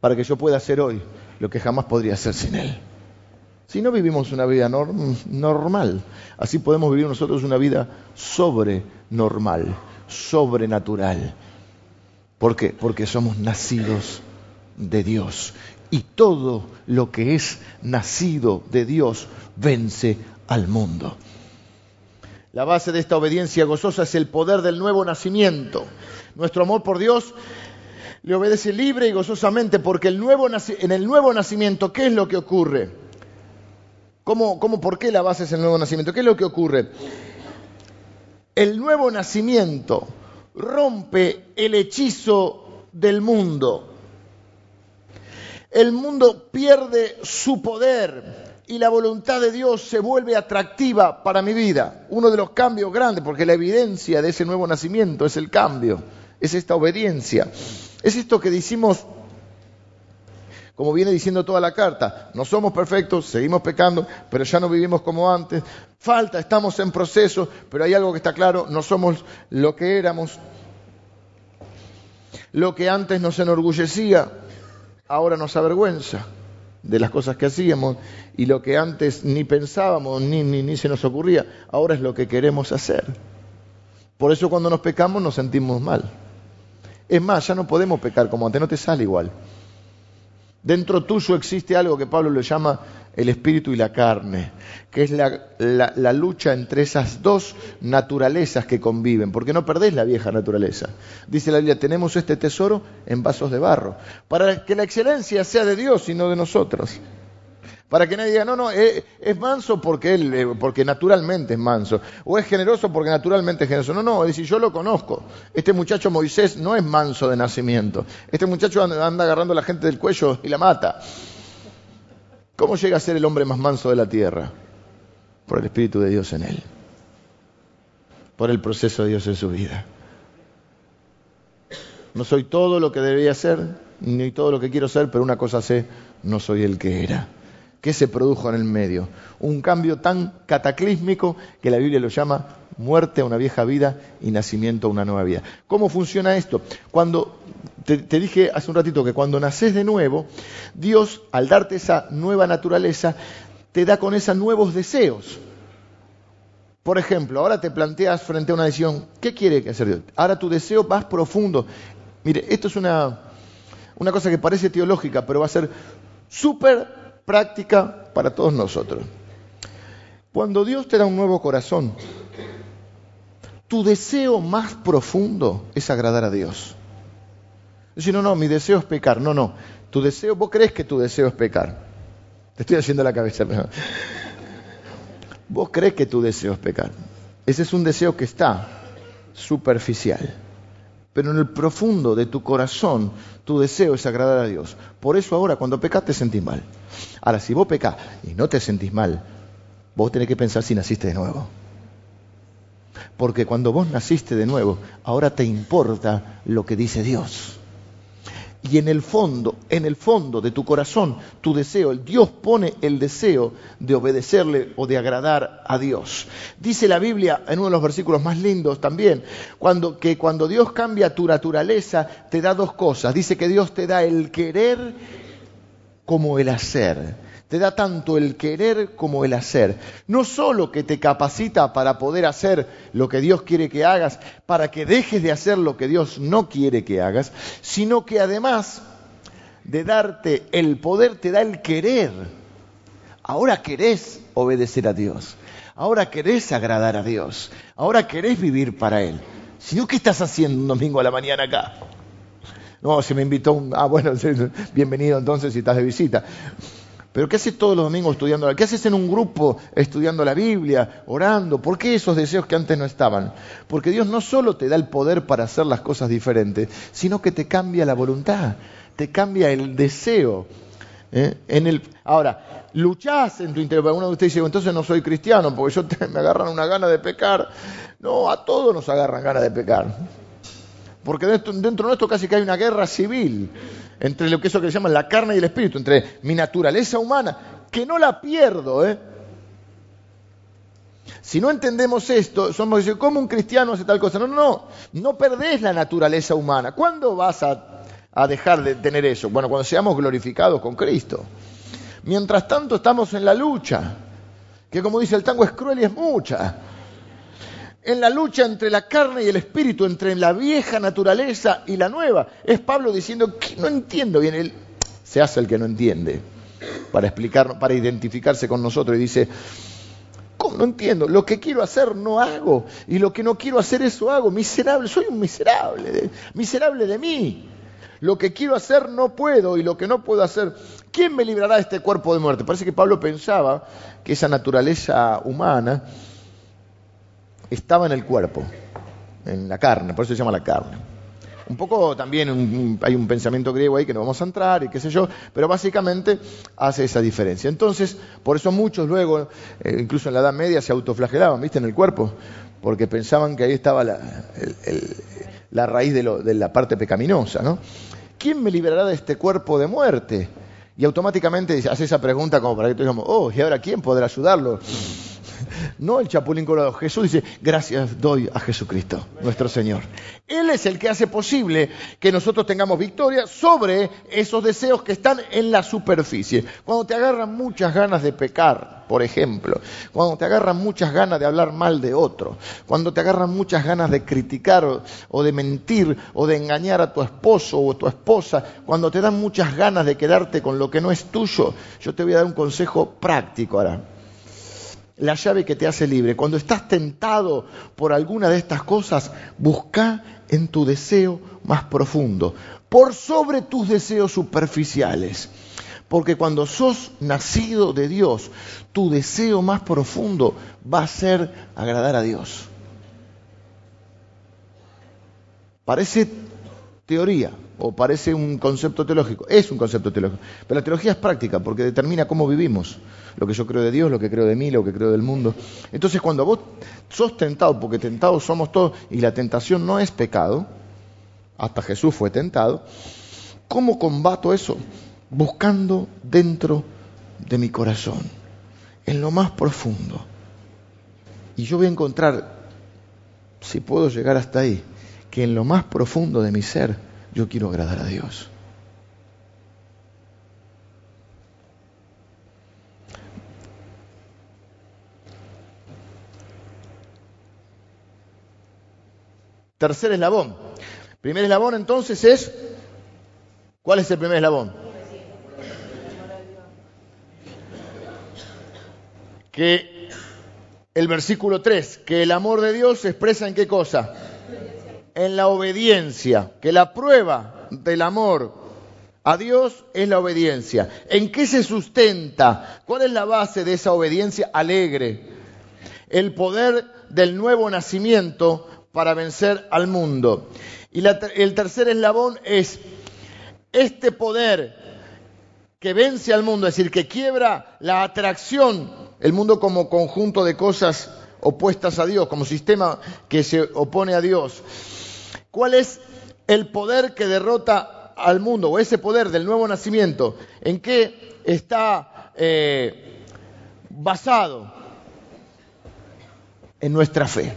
para que yo pueda ser hoy lo que jamás podría ser sin Él. Si no vivimos una vida normal, así podemos vivir nosotros una vida sobrenormal, sobrenatural. ¿Por qué? Porque somos nacidos de Dios. Y todo lo que es nacido de Dios vence al mundo. La base de esta obediencia gozosa es el poder del nuevo nacimiento. Nuestro amor por Dios le obedece libre y gozosamente porque el nuevo, en el nuevo nacimiento, ¿qué es lo que ocurre? ¿Cómo, ¿Cómo, por qué la base es el nuevo nacimiento? ¿Qué es lo que ocurre? El nuevo nacimiento rompe el hechizo del mundo. El mundo pierde su poder y la voluntad de Dios se vuelve atractiva para mi vida. Uno de los cambios grandes, porque la evidencia de ese nuevo nacimiento es el cambio, es esta obediencia. Es esto que decimos, como viene diciendo toda la carta, no somos perfectos, seguimos pecando, pero ya no vivimos como antes. Falta, estamos en proceso, pero hay algo que está claro, no somos lo que éramos. Lo que antes nos enorgullecía, ahora nos avergüenza de las cosas que hacíamos y lo que antes ni pensábamos ni, ni, ni se nos ocurría, ahora es lo que queremos hacer. Por eso cuando nos pecamos nos sentimos mal. Es más, ya no podemos pecar como antes, no te sale igual. Dentro tuyo existe algo que Pablo le llama el espíritu y la carne, que es la, lucha entre esas dos naturalezas que conviven, porque no perdés la vieja naturaleza. Dice la Biblia, tenemos este tesoro en vasos de barro, para que la excelencia sea de Dios y no de nosotros. Para que nadie diga, no, no, es, manso porque él, eh, porque naturalmente es manso. O es generoso porque naturalmente es generoso. No, no, es decir, yo lo conozco. Este muchacho Moisés no es manso de nacimiento. Este muchacho anda agarrando a la gente del cuello y la mata. ¿Cómo llega a ser el hombre más manso de la tierra? Por el Espíritu de Dios en él. Por el proceso de Dios en su vida. No soy todo lo que debería ser, ni todo lo que quiero ser, pero una cosa sé, no soy el que era. ¿Qué se produjo en el medio? Un cambio tan cataclísmico que la Biblia lo llama muerte a una vieja vida y nacimiento a una nueva vida. ¿Cómo funciona esto? Cuando te, dije hace un ratito que cuando naces de nuevo, Dios, al darte esa nueva naturaleza, te da con esos nuevos deseos. Por ejemplo, ahora te planteas frente a una decisión, ¿qué quiere hacer Dios? Ahora tu deseo más profundo. Mire, esto es una, una cosa que parece teológica, pero va a ser súper práctica para todos nosotros. Cuando Dios te da un nuevo corazón, tu deseo más profundo es agradar a Dios. Si no, no, mi deseo es pecar. No, no. Tu deseo, vos crees que tu deseo es pecar. Te estoy haciendo la cabeza. Vos crees que tu deseo es pecar. Ese es un deseo que está superficial. Pero en el profundo de tu corazón tu deseo es agradar a Dios. Por eso ahora cuando pecas te sentís mal. Ahora, si vos pecás y no te sentís mal, vos tenés que pensar si naciste de nuevo. Porque cuando vos naciste de nuevo, ahora te importa lo que dice Dios. Y en el fondo, en el fondo de tu corazón, tu deseo, el Dios pone el deseo de obedecerle o de agradar a Dios. Dice la Biblia en uno de los versículos más lindos también, cuando, que cuando Dios cambia tu naturaleza, te da dos cosas. Dice que Dios te da el querer como el hacer te da tanto el querer como el hacer. No solo que te capacita para poder hacer lo que Dios quiere que hagas, para que dejes de hacer lo que Dios no quiere que hagas, sino que además de darte el poder, te da el querer. Ahora querés obedecer a Dios. Ahora querés agradar a Dios. Ahora querés vivir para Él. Si no, ¿qué estás haciendo un domingo a la mañana acá? No, se me invitó un... Ah, bueno, <laughs> bienvenido entonces si estás de visita. Pero ¿qué haces todos los domingos estudiando? la ¿Qué haces en un grupo estudiando la Biblia, orando? ¿Por qué esos deseos que antes no estaban? Porque Dios no solo te da el poder para hacer las cosas diferentes, sino que te cambia la voluntad, te cambia el deseo. ¿eh? Ahora, luchás en tu interior. Uno de ustedes dice, entonces no soy cristiano, porque yo <laughs> me agarran una gana de pecar. No, a todos nos agarran ganas de pecar. Porque dentro, dentro nuestro casi que hay una guerra civil entre lo que eso que se llama la carne y el espíritu, entre mi naturaleza humana, que no la pierdo, ¿eh? Si no entendemos esto, somos ¿cómo un cristiano hace tal cosa? No, no, no, no perdés la naturaleza humana. ¿Cuándo vas a, a dejar de tener eso? Bueno, cuando seamos glorificados con Cristo. Mientras tanto estamos en la lucha, que como dice el tango es cruel y es mucha en la lucha entre la carne y el espíritu, entre la vieja naturaleza y la nueva. Es Pablo diciendo que no entiendo bien. Él se hace el que no entiende para explicar, para identificarse con nosotros y dice, ¿cómo no entiendo? Lo que quiero hacer no hago y lo que no quiero hacer eso hago. Miserable, soy un miserable, miserable de mí. Lo que quiero hacer no puedo y lo que no puedo hacer, ¿quién me librará de este cuerpo de muerte? Parece que Pablo pensaba que esa naturaleza humana estaba en el cuerpo, en la carne, por eso se llama la carne. Un poco también hay un pensamiento griego ahí que no vamos a entrar y qué sé yo, pero básicamente hace esa diferencia. Entonces, por eso muchos luego, eh, incluso en la Edad Media, se autoflagelaban, ¿viste? En el cuerpo, porque pensaban que ahí estaba la, raíz de, de la parte pecaminosa, ¿no? ¿Quién me liberará de este cuerpo de muerte? Y automáticamente hace esa pregunta como para que digamos, oh, ¿y ahora quién podrá ayudarlo? <laughs> no el chapulín colorado. Jesús dice, gracias doy a Jesucristo, nuestro Señor. Él es el que hace posible que nosotros tengamos victoria sobre esos deseos que están en la superficie. Cuando te agarran muchas ganas de pecar, por ejemplo, cuando te agarran muchas ganas de hablar mal de otro, cuando te agarran muchas ganas de criticar o, de mentir o de engañar a tu esposo o tu esposa, cuando te dan muchas ganas de quedarte con lo que no es tuyo, yo te voy a dar un consejo práctico ahora la llave que te hace libre. Cuando estás tentado por alguna de estas cosas, busca en tu deseo más profundo, por sobre tus deseos superficiales. Porque cuando sos nacido de Dios, tu deseo más profundo va a ser agradar a Dios. Parece teoría, o parece un concepto teológico. Es un concepto teológico. Pero la teología es práctica porque determina cómo vivimos. Lo que yo creo de Dios, lo que creo de mí, lo que creo del mundo. Entonces cuando vos sos tentado, porque tentados somos todos, y la tentación no es pecado, hasta Jesús fue tentado, ¿cómo combato eso? Buscando dentro de mi corazón, en lo más profundo. Y yo voy a encontrar, si puedo llegar hasta ahí, que en lo más profundo de mi ser, yo quiero agradar a Dios. Tercer eslabón. Primer eslabón entonces es, ¿cuál es el primer eslabón? Que el versículo 3, que el amor de Dios se expresa en qué cosa? En la obediencia, que la prueba del amor a Dios es la obediencia. ¿En qué se sustenta? ¿Cuál es la base de esa obediencia alegre? El poder del nuevo nacimiento para vencer al mundo. Y el tercer eslabón es este poder que vence al mundo, es decir, que quiebra la atracción, el mundo como conjunto de cosas opuestas a Dios, como sistema que se opone a Dios. ¿Cuál es el poder que derrota al mundo, o ese poder del nuevo nacimiento? ¿En qué está eh, basado? En nuestra fe.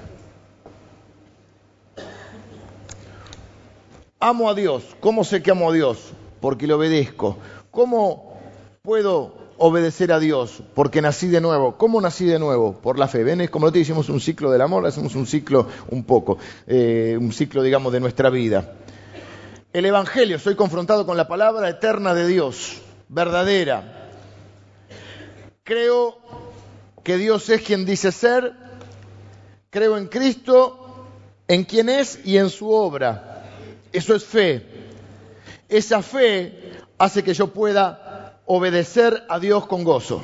Amo a Dios. ¿Cómo sé que amo a Dios? Porque le obedezco. ¿Cómo puedo obedecer a Dios? Porque nací de nuevo. ¿Cómo nací de nuevo? Por la fe. ¿Ven? Como lo te hicimos un ciclo del amor, hacemos un ciclo un poco, eh, un ciclo, digamos, de nuestra vida. El Evangelio, soy confrontado con la palabra eterna de Dios, verdadera. Creo que Dios es quien dice ser, creo en Cristo, en quien es y en su obra. Eso es fe. Esa fe hace que yo pueda obedecer a Dios con gozo.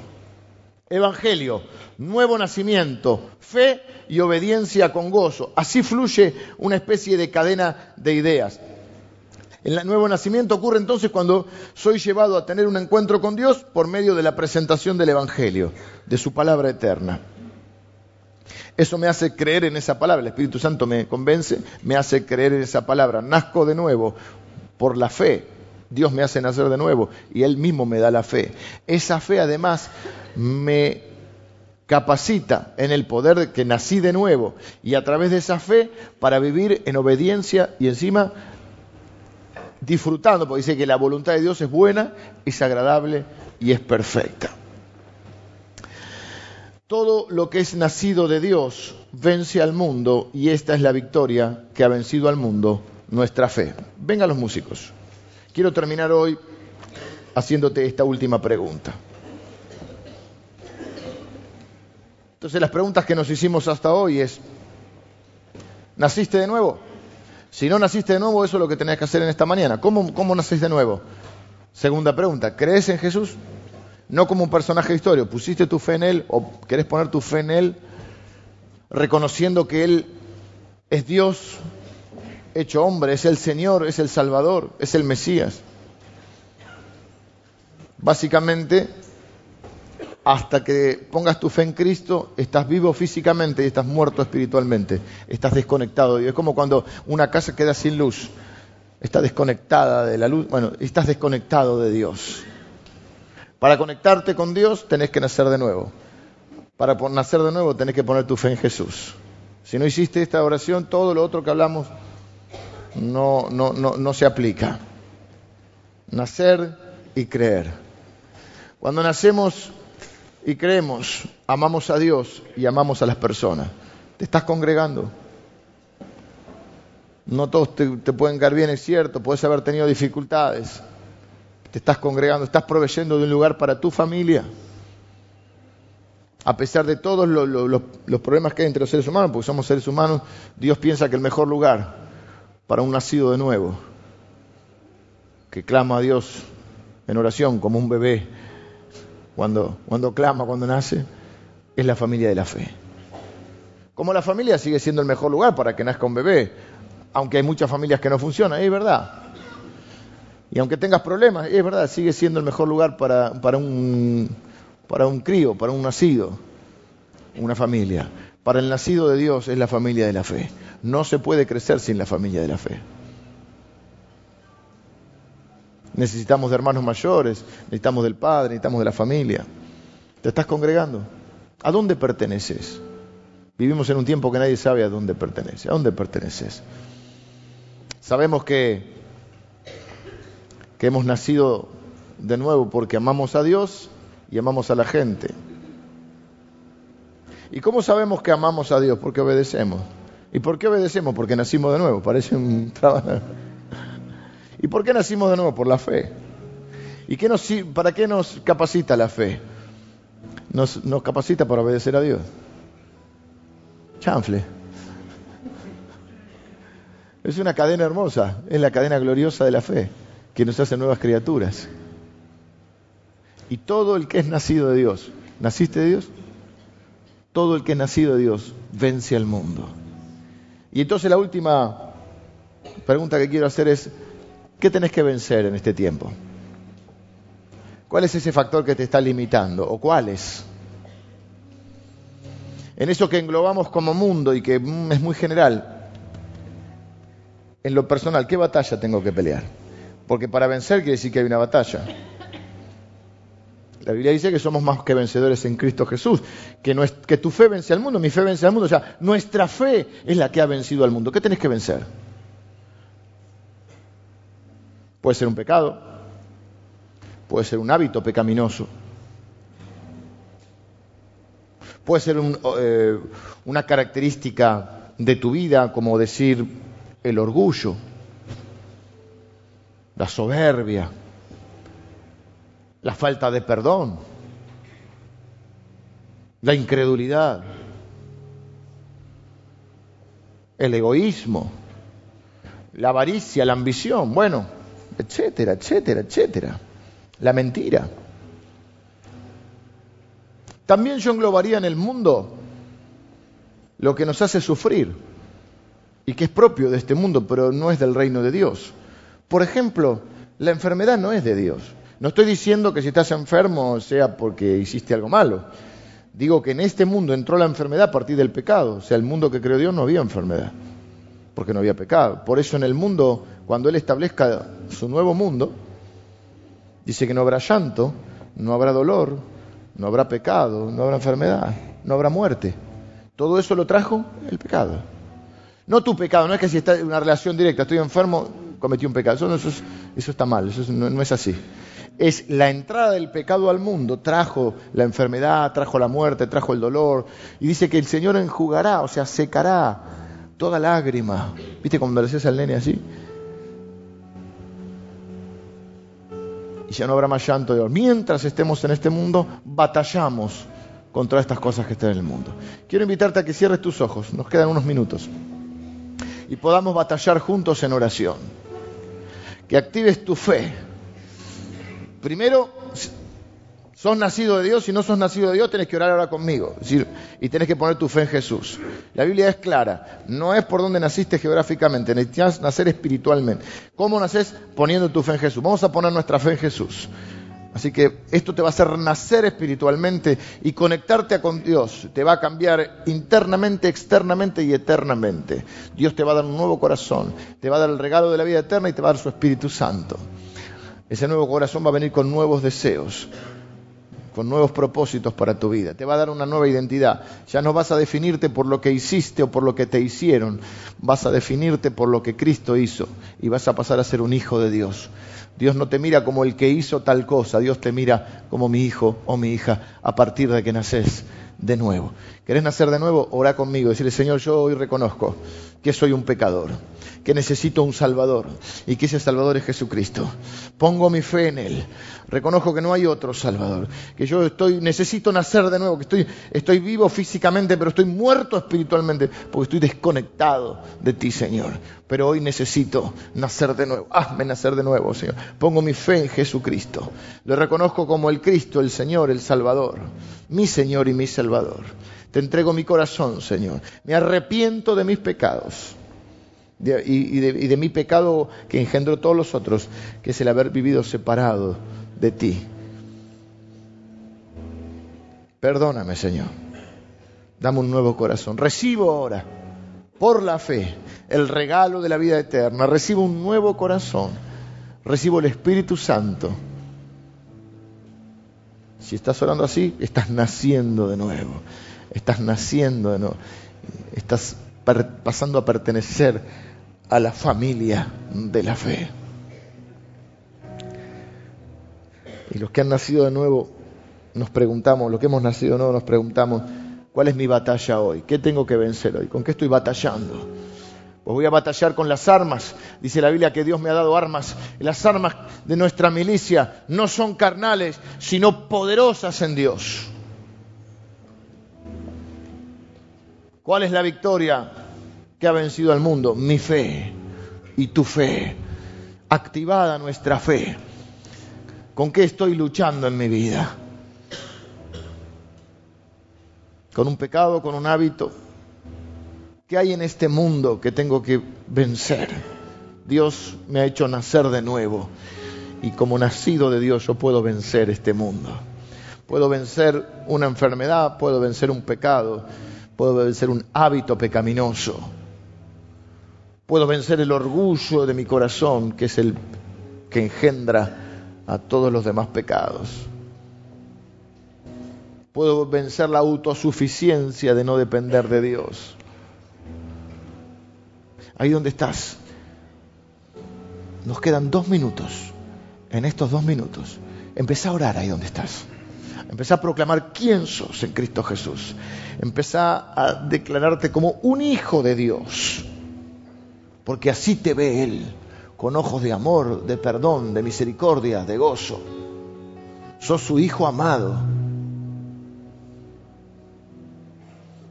Evangelio, nuevo nacimiento, fe y obediencia con gozo. Así fluye una especie de cadena de ideas. El nuevo nacimiento ocurre entonces cuando soy llevado a tener un encuentro con Dios por medio de la presentación del Evangelio, de su palabra eterna. Eso me hace creer en esa palabra, el Espíritu Santo me convence, me hace creer en esa palabra. Nazco de nuevo por la fe. Dios me hace nacer de nuevo y Él mismo me da la fe. Esa fe además me capacita en el poder de que nací de nuevo y a través de esa fe para vivir en obediencia y encima disfrutando, porque dice que la voluntad de Dios es buena, es agradable y es perfecta. Todo lo que es nacido de Dios vence al mundo y esta es la victoria que ha vencido al mundo, nuestra fe. Vengan los músicos. Quiero terminar hoy haciéndote esta última pregunta. Entonces las preguntas que nos hicimos hasta hoy es, ¿naciste de nuevo? Si no naciste de nuevo, eso es lo que tenés que hacer en esta mañana. ¿Cómo, cómo naciste de nuevo? Segunda pregunta, ¿crees en Jesús? no como un personaje de historia. Pusiste tu fe en Él o querés poner tu fe en Él reconociendo que Él es Dios hecho hombre, es el Señor, es el Salvador, es el Mesías. Básicamente, hasta que pongas tu fe en Cristo, estás vivo físicamente y estás muerto espiritualmente. Estás desconectado. Es como cuando una casa queda sin luz. Está desconectada de la luz. Bueno, estás desconectado de Dios. Para conectarte con Dios tenés que nacer de nuevo. Para nacer de nuevo tenés que poner tu fe en Jesús. Si no hiciste esta oración, todo lo otro que hablamos no, no, no, no se aplica. Nacer y creer. Cuando nacemos y creemos, amamos a Dios y amamos a las personas. ¿Te estás congregando? No todos te, pueden caer bien, es cierto, puedes haber tenido dificultades te estás congregando, estás proveyendo de un lugar para tu familia. A pesar de todos los, problemas que hay entre los seres humanos, porque somos seres humanos, Dios piensa que el mejor lugar para un nacido de nuevo, que clama a Dios en oración como un bebé, cuando, cuando clama, cuando nace, es la familia de la fe. Como la familia sigue siendo el mejor lugar para que nazca un bebé, aunque hay muchas familias que no funcionan, es verdad. Y aunque tengas problemas, es verdad, sigue siendo el mejor lugar para, para, un, para un crío, para un nacido, una familia. Para el nacido de Dios es la familia de la fe. No se puede crecer sin la familia de la fe. Necesitamos de hermanos mayores, necesitamos del padre, necesitamos de la familia. ¿Te estás congregando? ¿A dónde perteneces? Vivimos en un tiempo que nadie sabe a dónde pertenece. ¿A dónde perteneces? Sabemos que que hemos nacido de nuevo porque amamos a Dios y amamos a la gente. ¿Y cómo sabemos que amamos a Dios? Porque obedecemos. ¿Y por qué obedecemos? Porque nacimos de nuevo. Parece un trabajo. ¿Y por qué nacimos de nuevo? Por la fe. ¿Y qué nos, para qué nos capacita la fe? Nos, nos capacita para obedecer a Dios. Chanfle. Es una cadena hermosa, es la cadena gloriosa de la fe que nos hace nuevas criaturas. Y todo el que es nacido de Dios, ¿naciste de Dios? Todo el que es nacido de Dios vence al mundo. Y entonces la última pregunta que quiero hacer es, ¿qué tenés que vencer en este tiempo? ¿Cuál es ese factor que te está limitando? ¿O cuáles? En eso que englobamos como mundo y que mm, es muy general, en lo personal, ¿qué batalla tengo que pelear? Porque para vencer quiere decir que hay una batalla. La Biblia dice que somos más que vencedores en Cristo Jesús, que, tu fe vence al mundo, mi fe vence al mundo. O sea, nuestra fe es la que ha vencido al mundo. ¿Qué tenés que vencer? Puede ser un pecado, puede ser un hábito pecaminoso, puede ser eh, una característica de tu vida, como decir el orgullo, la soberbia, la falta de perdón, la incredulidad, el egoísmo, la avaricia, la ambición, bueno, etcétera, etcétera, etcétera, la mentira. También yo englobaría en el mundo lo que nos hace sufrir y que es propio de este mundo, pero no es del reino de Dios. Por ejemplo, la enfermedad no es de Dios. No estoy diciendo que si estás enfermo sea porque hiciste algo malo. Digo que en este mundo entró la enfermedad a partir del pecado. O sea, el mundo que creó Dios no había enfermedad, porque no había pecado. Por eso en el mundo, cuando Él establezca su nuevo mundo, dice que no habrá llanto, no habrá dolor, no habrá pecado, no habrá enfermedad, no habrá muerte. Todo eso lo trajo el pecado. No tu pecado, no es que si está en una relación directa, estoy enfermo, cometí un pecado. Eso, eso, está mal, eso no es así es la entrada del pecado al mundo, trajo la enfermedad, trajo la muerte, trajo el dolor, y dice que el Señor enjugará, o sea, secará toda lágrima. ¿Viste cuando le decías al nene así? Y ya no habrá más llanto de dolor. Mientras estemos en este mundo, batallamos contra estas cosas que están en el mundo. Quiero invitarte a que cierres tus ojos, nos quedan unos minutos, y podamos batallar juntos en oración. Que actives tu fe primero, sos nacido de Dios, si no sos nacido de Dios, tenés que orar ahora conmigo. y tenés que poner tu fe en Jesús. La Biblia es clara, no es por donde naciste geográficamente, necesitas nacer espiritualmente. ¿Cómo naces? Poniendo tu fe en Jesús. Vamos a poner nuestra fe en Jesús. Así que esto te va a hacer nacer espiritualmente y conectarte con Dios. Te va a cambiar internamente, externamente y eternamente. Dios te va a dar un nuevo corazón, te va a dar el regalo de la vida eterna y te va a dar su Espíritu Santo. Ese nuevo corazón va a venir con nuevos deseos, con nuevos propósitos para tu vida. Te va a dar una nueva identidad. Ya no vas a definirte por lo que hiciste o por lo que te hicieron. Vas a definirte por lo que Cristo hizo y vas a pasar a ser un hijo de Dios. Dios no te mira como el que hizo tal cosa, Dios te mira como mi hijo o mi hija a partir de que naces de nuevo. ¿Querés nacer de nuevo? Ora conmigo, decirle, Señor, yo hoy reconozco que soy un pecador que necesito un Salvador y que ese Salvador es Jesucristo. Pongo mi fe en Él. Reconozco que no hay otro Salvador, que yo estoy, necesito nacer de nuevo, que estoy, estoy vivo físicamente, pero estoy muerto espiritualmente, porque estoy desconectado de ti, Señor. Pero hoy necesito nacer de nuevo. Hazme nacer de nuevo, Señor. Pongo mi fe en Jesucristo. Lo reconozco como el Cristo, el Señor, el Salvador, mi Señor y mi Salvador. Te entrego mi corazón, Señor. Me arrepiento de mis pecados y, de, mi pecado que engendró todos los otros, que es el haber vivido separado de ti. Perdóname, Señor. Dame un nuevo corazón. Recibo ahora, por la fe, el regalo de la vida eterna. Recibo un nuevo corazón. Recibo el Espíritu Santo. Si estás orando así, estás naciendo de nuevo. Estás naciendo de nuevo. Estás pasando a pertenecer a la familia de la fe. Y los que han nacido de nuevo nos preguntamos, los que hemos nacido de nuevo nos preguntamos, ¿cuál es mi batalla hoy? ¿Qué tengo que vencer hoy? ¿Con qué estoy batallando? Voy a batallar con las armas. Dice la Biblia que Dios me ha dado armas. Las armas de nuestra milicia no son carnales, sino poderosas en Dios. ¿Cuál es la victoria? que ha vencido al mundo? Mi fe y tu fe. Activada nuestra fe. ¿Con qué estoy luchando en mi vida? ¿Con un pecado, con un hábito? ¿Qué hay en este mundo que tengo que vencer? Dios me ha hecho nacer de nuevo y como nacido de Dios yo puedo vencer este mundo. Puedo vencer una enfermedad, puedo vencer un pecado, puedo vencer un hábito pecaminoso. Puedo vencer el orgullo de mi corazón, que es el que engendra a todos los demás pecados. Puedo vencer la autosuficiencia de no depender de Dios. Ahí donde estás. Nos quedan dos minutos. En estos dos minutos, empezá a orar ahí donde estás. Empezá a proclamar quién sos en Cristo Jesús. Empezá a declararte como un hijo de Dios. Porque así te ve Él, con ojos de amor, de perdón, de misericordia, de gozo. Sos su hijo amado.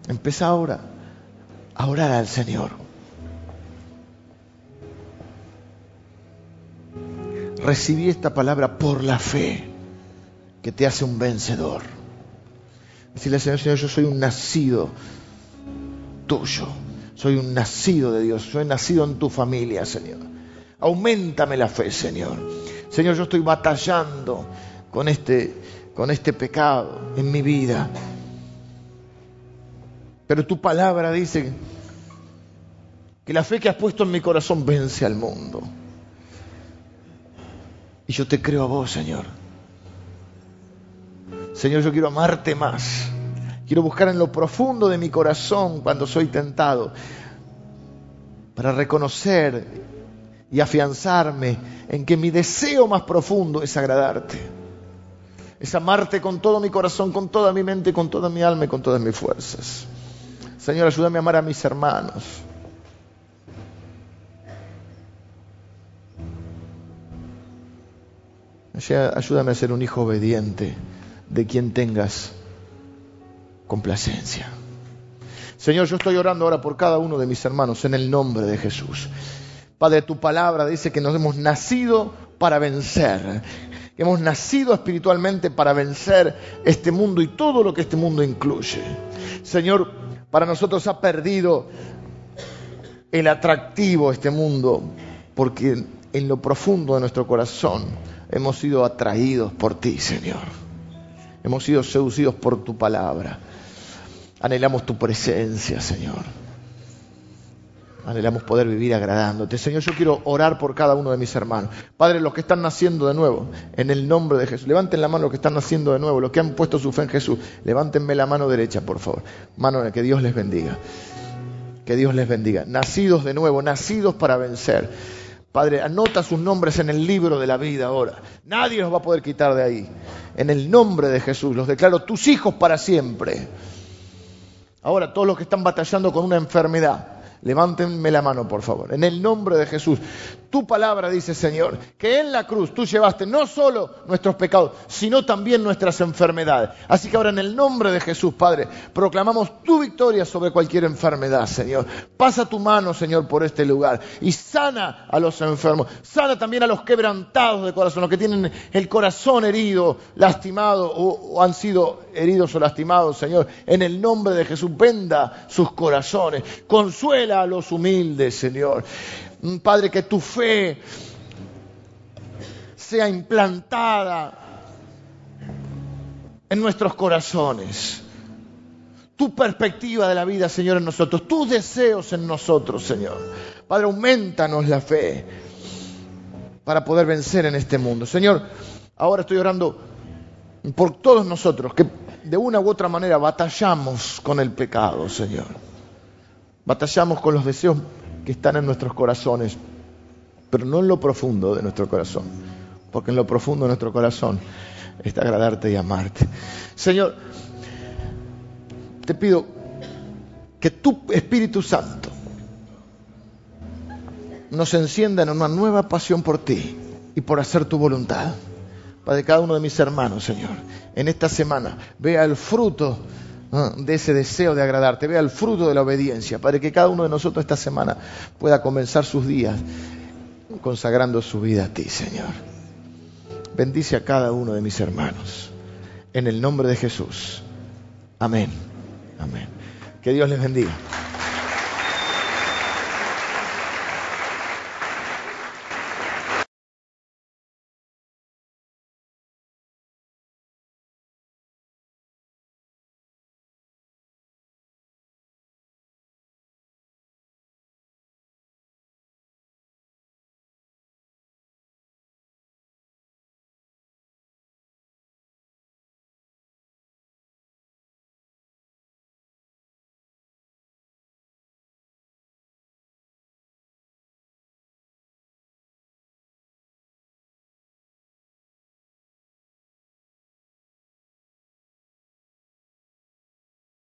Empezá ahora a orar al Señor. Recibí esta palabra por la fe que te hace un vencedor. Decirle al Señor, Señor, yo soy un nacido tuyo. Soy un nacido de Dios. Soy nacido en tu familia, Señor. Aumentame la fe, Señor. Señor, yo estoy batallando con este, con este pecado en mi vida. Pero tu palabra dice que la fe que has puesto en mi corazón vence al mundo. Y yo te creo a vos, Señor. Señor, yo quiero amarte más. Quiero buscar en lo profundo de mi corazón cuando soy tentado para reconocer y afianzarme en que mi deseo más profundo es agradarte. Es amarte con todo mi corazón, con toda mi mente, con toda mi alma y con todas mis fuerzas. Señor, ayúdame a amar a mis hermanos. Ayúdame a ser un hijo obediente de quien tengas complacencia. Señor, yo estoy orando ahora por cada uno de mis hermanos en el nombre de Jesús. Padre, tu palabra dice que nos hemos nacido para vencer, hemos nacido espiritualmente para vencer este mundo y todo lo que este mundo incluye. Señor, para nosotros ha perdido el atractivo este mundo, porque en lo profundo de nuestro corazón hemos sido atraídos por ti, Señor. Hemos sido seducidos por tu palabra. Anhelamos tu presencia, Señor. Anhelamos poder vivir agradándote. Señor, yo quiero orar por cada uno de mis hermanos. Padre, los que están naciendo de nuevo, en el nombre de Jesús. Levanten la mano los que están naciendo de nuevo, los que han puesto su fe en Jesús. Levántenme la mano derecha, por favor. Mano, que Dios les bendiga. Que Dios les bendiga. Nacidos de nuevo, nacidos para vencer. Padre, anota sus nombres en el libro de la vida ahora. Nadie los va a poder quitar de ahí. En el nombre de Jesús, los declaro tus hijos para siempre. Ahora, todos los que están batallando con una enfermedad, Levántenme la mano, por favor. En el nombre de Jesús. Tu palabra dice, Señor, que en la cruz tú llevaste no solo nuestros pecados, sino también nuestras enfermedades. Así que ahora en el nombre de Jesús, Padre, proclamamos tu victoria sobre cualquier enfermedad, Señor. Pasa tu mano, Señor, por este lugar y sana a los enfermos. Sana también a los quebrantados de corazón, los que tienen el corazón herido, lastimado o, han sido heridos o lastimados, Señor. En el nombre de Jesús, venda sus corazones. Consuela a los humildes, Señor. Padre, que tu fe sea implantada en nuestros corazones. Tu perspectiva de la vida, Señor, en nosotros. Tus deseos en nosotros, Señor. Padre, aumentanos la fe para poder vencer en este mundo. Señor, ahora estoy orando por todos nosotros que de una u otra manera batallamos con el pecado, Señor. Batallamos con los deseos que están en nuestros corazones, pero no en lo profundo de nuestro corazón, porque en lo profundo de nuestro corazón está agradarte y amarte. Señor, te pido que tu Espíritu Santo nos encienda en una nueva pasión por ti y por hacer tu voluntad. Padre, cada uno de mis hermanos, Señor, en esta semana vea el fruto de ese deseo de agradarte, vea el fruto de la obediencia, para que cada uno de nosotros esta semana pueda comenzar sus días consagrando su vida a ti, Señor. Bendice a cada uno de mis hermanos. En el nombre de Jesús. Amén. Amén. Que Dios les bendiga.